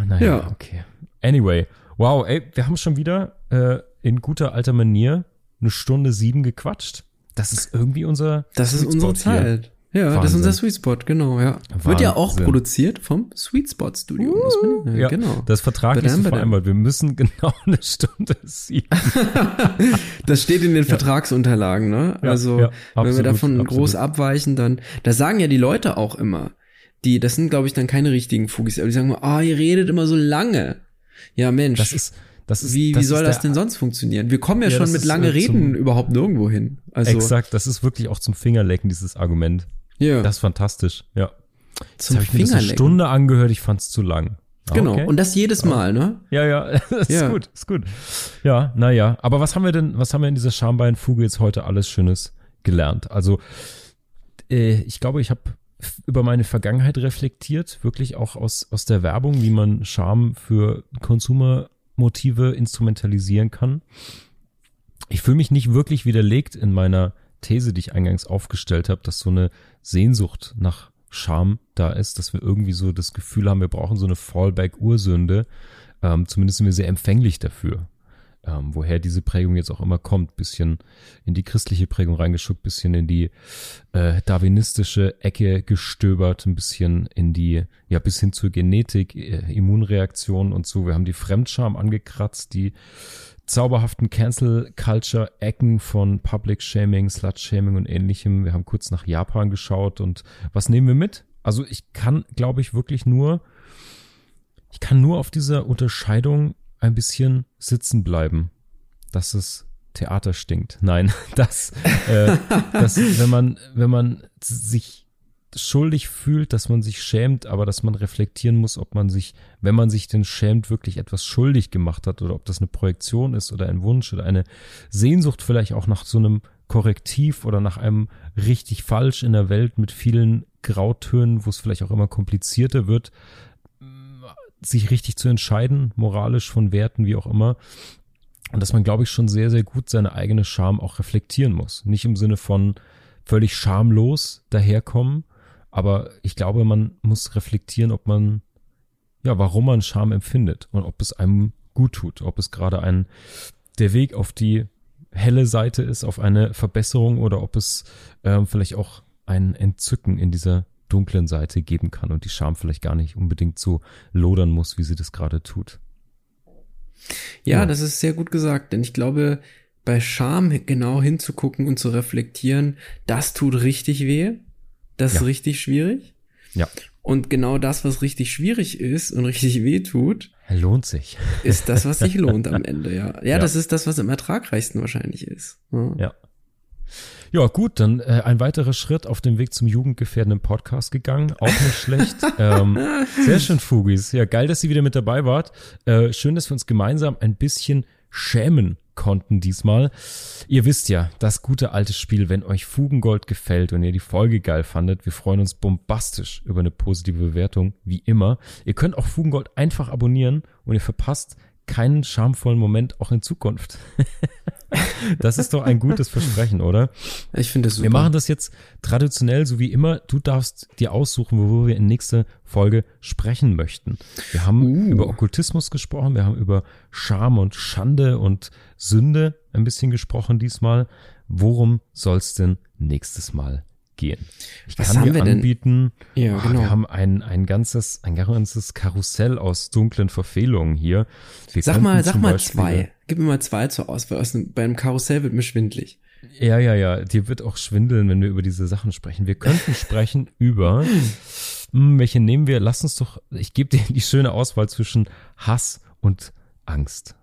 Naja, Ja. okay. Anyway, wow, ey, wir haben schon wieder äh, in guter alter Manier eine Stunde sieben gequatscht. Das ist irgendwie unser Das ist unsere. Zeit. Ja, das ist Wahnsinn. unser Sweet Spot, genau, ja. Wird ja auch Wahnsinn. produziert vom Sweet Spot Studio. muss man, ja, Ja, genau. das vertraglich so Badam, badam. vereinbart. Wir müssen genau eine Stunde sieben. Das steht in den Vertragsunterlagen, ne? Ja, also, ja, wenn wir absolut, davon absolut. groß abweichen, dann, da sagen ja die Leute auch immer, die, das sind, glaube ich, dann keine richtigen Fugis, aber die sagen immer, ah, ihr redet immer so lange. Ja, Mensch. Das ist, das ist, wie, wie soll ist das denn sonst funktionieren? Wir kommen ja, Ja, schon mit ist, lange äh, Reden überhaupt nirgendwo hin. Also, Exakt, das ist wirklich auch zum Fingerlecken, dieses Argument. Ja, Das ist fantastisch, ja. Jetzt zum habe ich mir eine. Stunde angehört, ich fand's zu lang. Genau. Okay. Und das jedes Mal, ne? Ja, ja, ist Ja. gut, ist gut. Ja, naja. Aber was haben wir denn, was haben wir in dieser Schambeinfuge jetzt heute alles Schönes gelernt? Also, äh, ich glaube, ich habe über meine Vergangenheit reflektiert, wirklich auch aus, aus der Werbung, wie man Scham für Konsumermotive instrumentalisieren kann. Ich fühle mich nicht wirklich widerlegt in meiner These, die ich eingangs aufgestellt habe, dass so eine Sehnsucht nach Scham da ist, dass wir irgendwie so das Gefühl haben, wir brauchen so eine Fallback-Ursünde. Ähm, zumindest sind wir sehr empfänglich dafür. Ähm, woher diese Prägung jetzt auch immer kommt, bisschen in die christliche Prägung reingeschuckt, bisschen in die äh, darwinistische Ecke gestöbert, ein bisschen in die, ja, bis hin zur Genetik, äh, Immunreaktion und so. Wir haben die Fremdscham angekratzt, die zauberhaften Cancel-Culture-Ecken von Public-Shaming, Slut-Shaming und ähnlichem. Wir haben kurz nach Japan geschaut und was nehmen wir mit? Also ich kann, glaube ich, wirklich nur, ich kann nur auf dieser Unterscheidung ein bisschen sitzen bleiben, dass es Theater stinkt. Nein, dass, äh, dass wenn man, wenn man sich schuldig fühlt, dass man sich schämt, aber dass man reflektieren muss, ob man sich, wenn man sich denn schämt, wirklich etwas schuldig gemacht hat oder ob das eine Projektion ist oder ein Wunsch oder eine Sehnsucht vielleicht auch nach so einem Korrektiv oder nach einem richtig falsch in der Welt mit vielen Grautönen, wo es vielleicht auch immer komplizierter wird, sich richtig zu entscheiden, moralisch von Werten, wie auch immer. Und dass man, glaube ich, schon sehr, sehr gut seine eigene Scham auch reflektieren muss. Nicht im Sinne von völlig schamlos daherkommen, aber ich glaube, man muss reflektieren, ob man, ja, warum man Scham empfindet und ob es einem gut tut, ob es gerade ein, der Weg auf die helle Seite ist, auf eine Verbesserung oder ob es ähm, vielleicht auch ein Entzücken in dieser dunklen Seite geben kann und die Scham vielleicht gar nicht unbedingt so lodern muss, wie sie das gerade tut. Ja, Ja. das ist sehr gut gesagt, denn ich glaube, bei Scham genau hinzugucken und zu reflektieren, das tut richtig weh. Das Ja. ist richtig schwierig. Ja. Und genau das, was richtig schwierig ist und richtig weh tut, Lohnt sich. ist das, was sich lohnt am Ende, ja. ja. Ja. das ist das, was am ertragreichsten wahrscheinlich ist. Ja. Ja. Ja, gut, dann äh, ein weiterer Schritt auf dem Weg zum jugendgefährdenden Podcast gegangen. Auch nicht schlecht. ähm, sehr schön, Fugis. Ja, geil, dass ihr wieder mit dabei wart. Äh, schön, dass wir uns gemeinsam ein bisschen schämen konnten diesmal. Ihr wisst ja, das gute alte Spiel, wenn euch Fugengold gefällt und ihr die Folge geil fandet, wir freuen uns bombastisch über eine positive Bewertung, wie immer. Ihr könnt auch Fugengold einfach abonnieren und ihr verpasst keinen schamvollen Moment auch in Zukunft. das ist doch ein gutes Versprechen, oder? Ich finde das super. Wir machen das jetzt traditionell, so wie immer. Du darfst dir aussuchen, worüber wir in nächster Folge sprechen möchten. Wir haben Uh. über Okkultismus gesprochen, wir haben über Scham und Schande und Sünde ein bisschen gesprochen diesmal. Worum soll's denn nächstes Mal gehen? Ich Was kann haben dir anbieten, Ja, oh, genau. wir haben ein, ein ganzes, ein ganzes Karussell aus dunklen Verfehlungen hier. Wir Sag mal, sag mal Beispiel- zwei. Gib mir mal zwei zur Auswahl. Aus einem, beim Karussell wird mir schwindlig. Ja, ja, ja. Dir wird auch schwindeln, wenn wir über diese Sachen sprechen. Wir könnten sprechen über, hm, welche nehmen wir? Lass uns doch, ich gebe dir die schöne Auswahl zwischen Hass und Angst.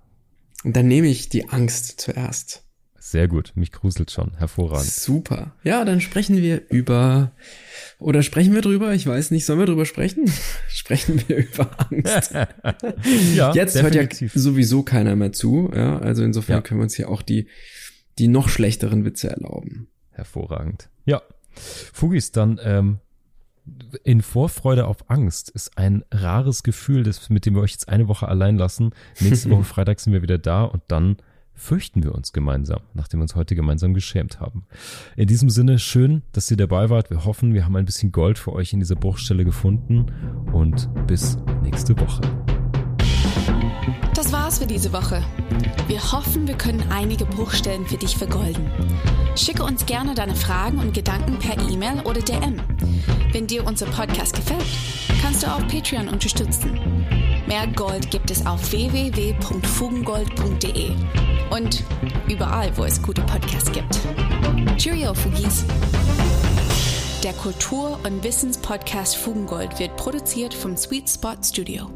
Und dann nehme ich die Angst zuerst. Sehr gut, mich gruselt schon. Hervorragend. Super. Ja, dann sprechen wir über, oder sprechen wir drüber? Ich weiß nicht. Sollen wir drüber sprechen? sprechen wir über Angst. Ja, Jetzt hört ja definitiv. sowieso keiner mehr zu. Ja, also insofern Ja. können wir uns hier auch die, die noch schlechteren Witze erlauben. Hervorragend. Ja. Fugis, dann ähm, in Vorfreude auf Angst ist ein rares Gefühl, das, mit dem wir euch jetzt eine Woche allein lassen. Nächste Woche Freitag sind wir wieder da und dann fürchten wir uns gemeinsam, nachdem wir uns heute gemeinsam geschämt haben. In diesem Sinne, schön, dass ihr dabei wart. Wir hoffen, wir haben ein bisschen Gold für euch in dieser Bruchstelle gefunden und bis nächste Woche. Das war's für diese Woche. Wir hoffen, wir können einige Bruchstellen für dich vergolden. Schicke uns gerne deine Fragen und Gedanken per E-Mail oder DM. Wenn dir unser Podcast gefällt, kannst du auch Patreon unterstützen. Mehr Gold gibt es auf www.fugengold.de und überall, wo es gute Podcasts gibt. Cheerio, Fugis! Der Kultur- und Wissenspodcast Fugengold wird produziert vom Sweet Spot Studio.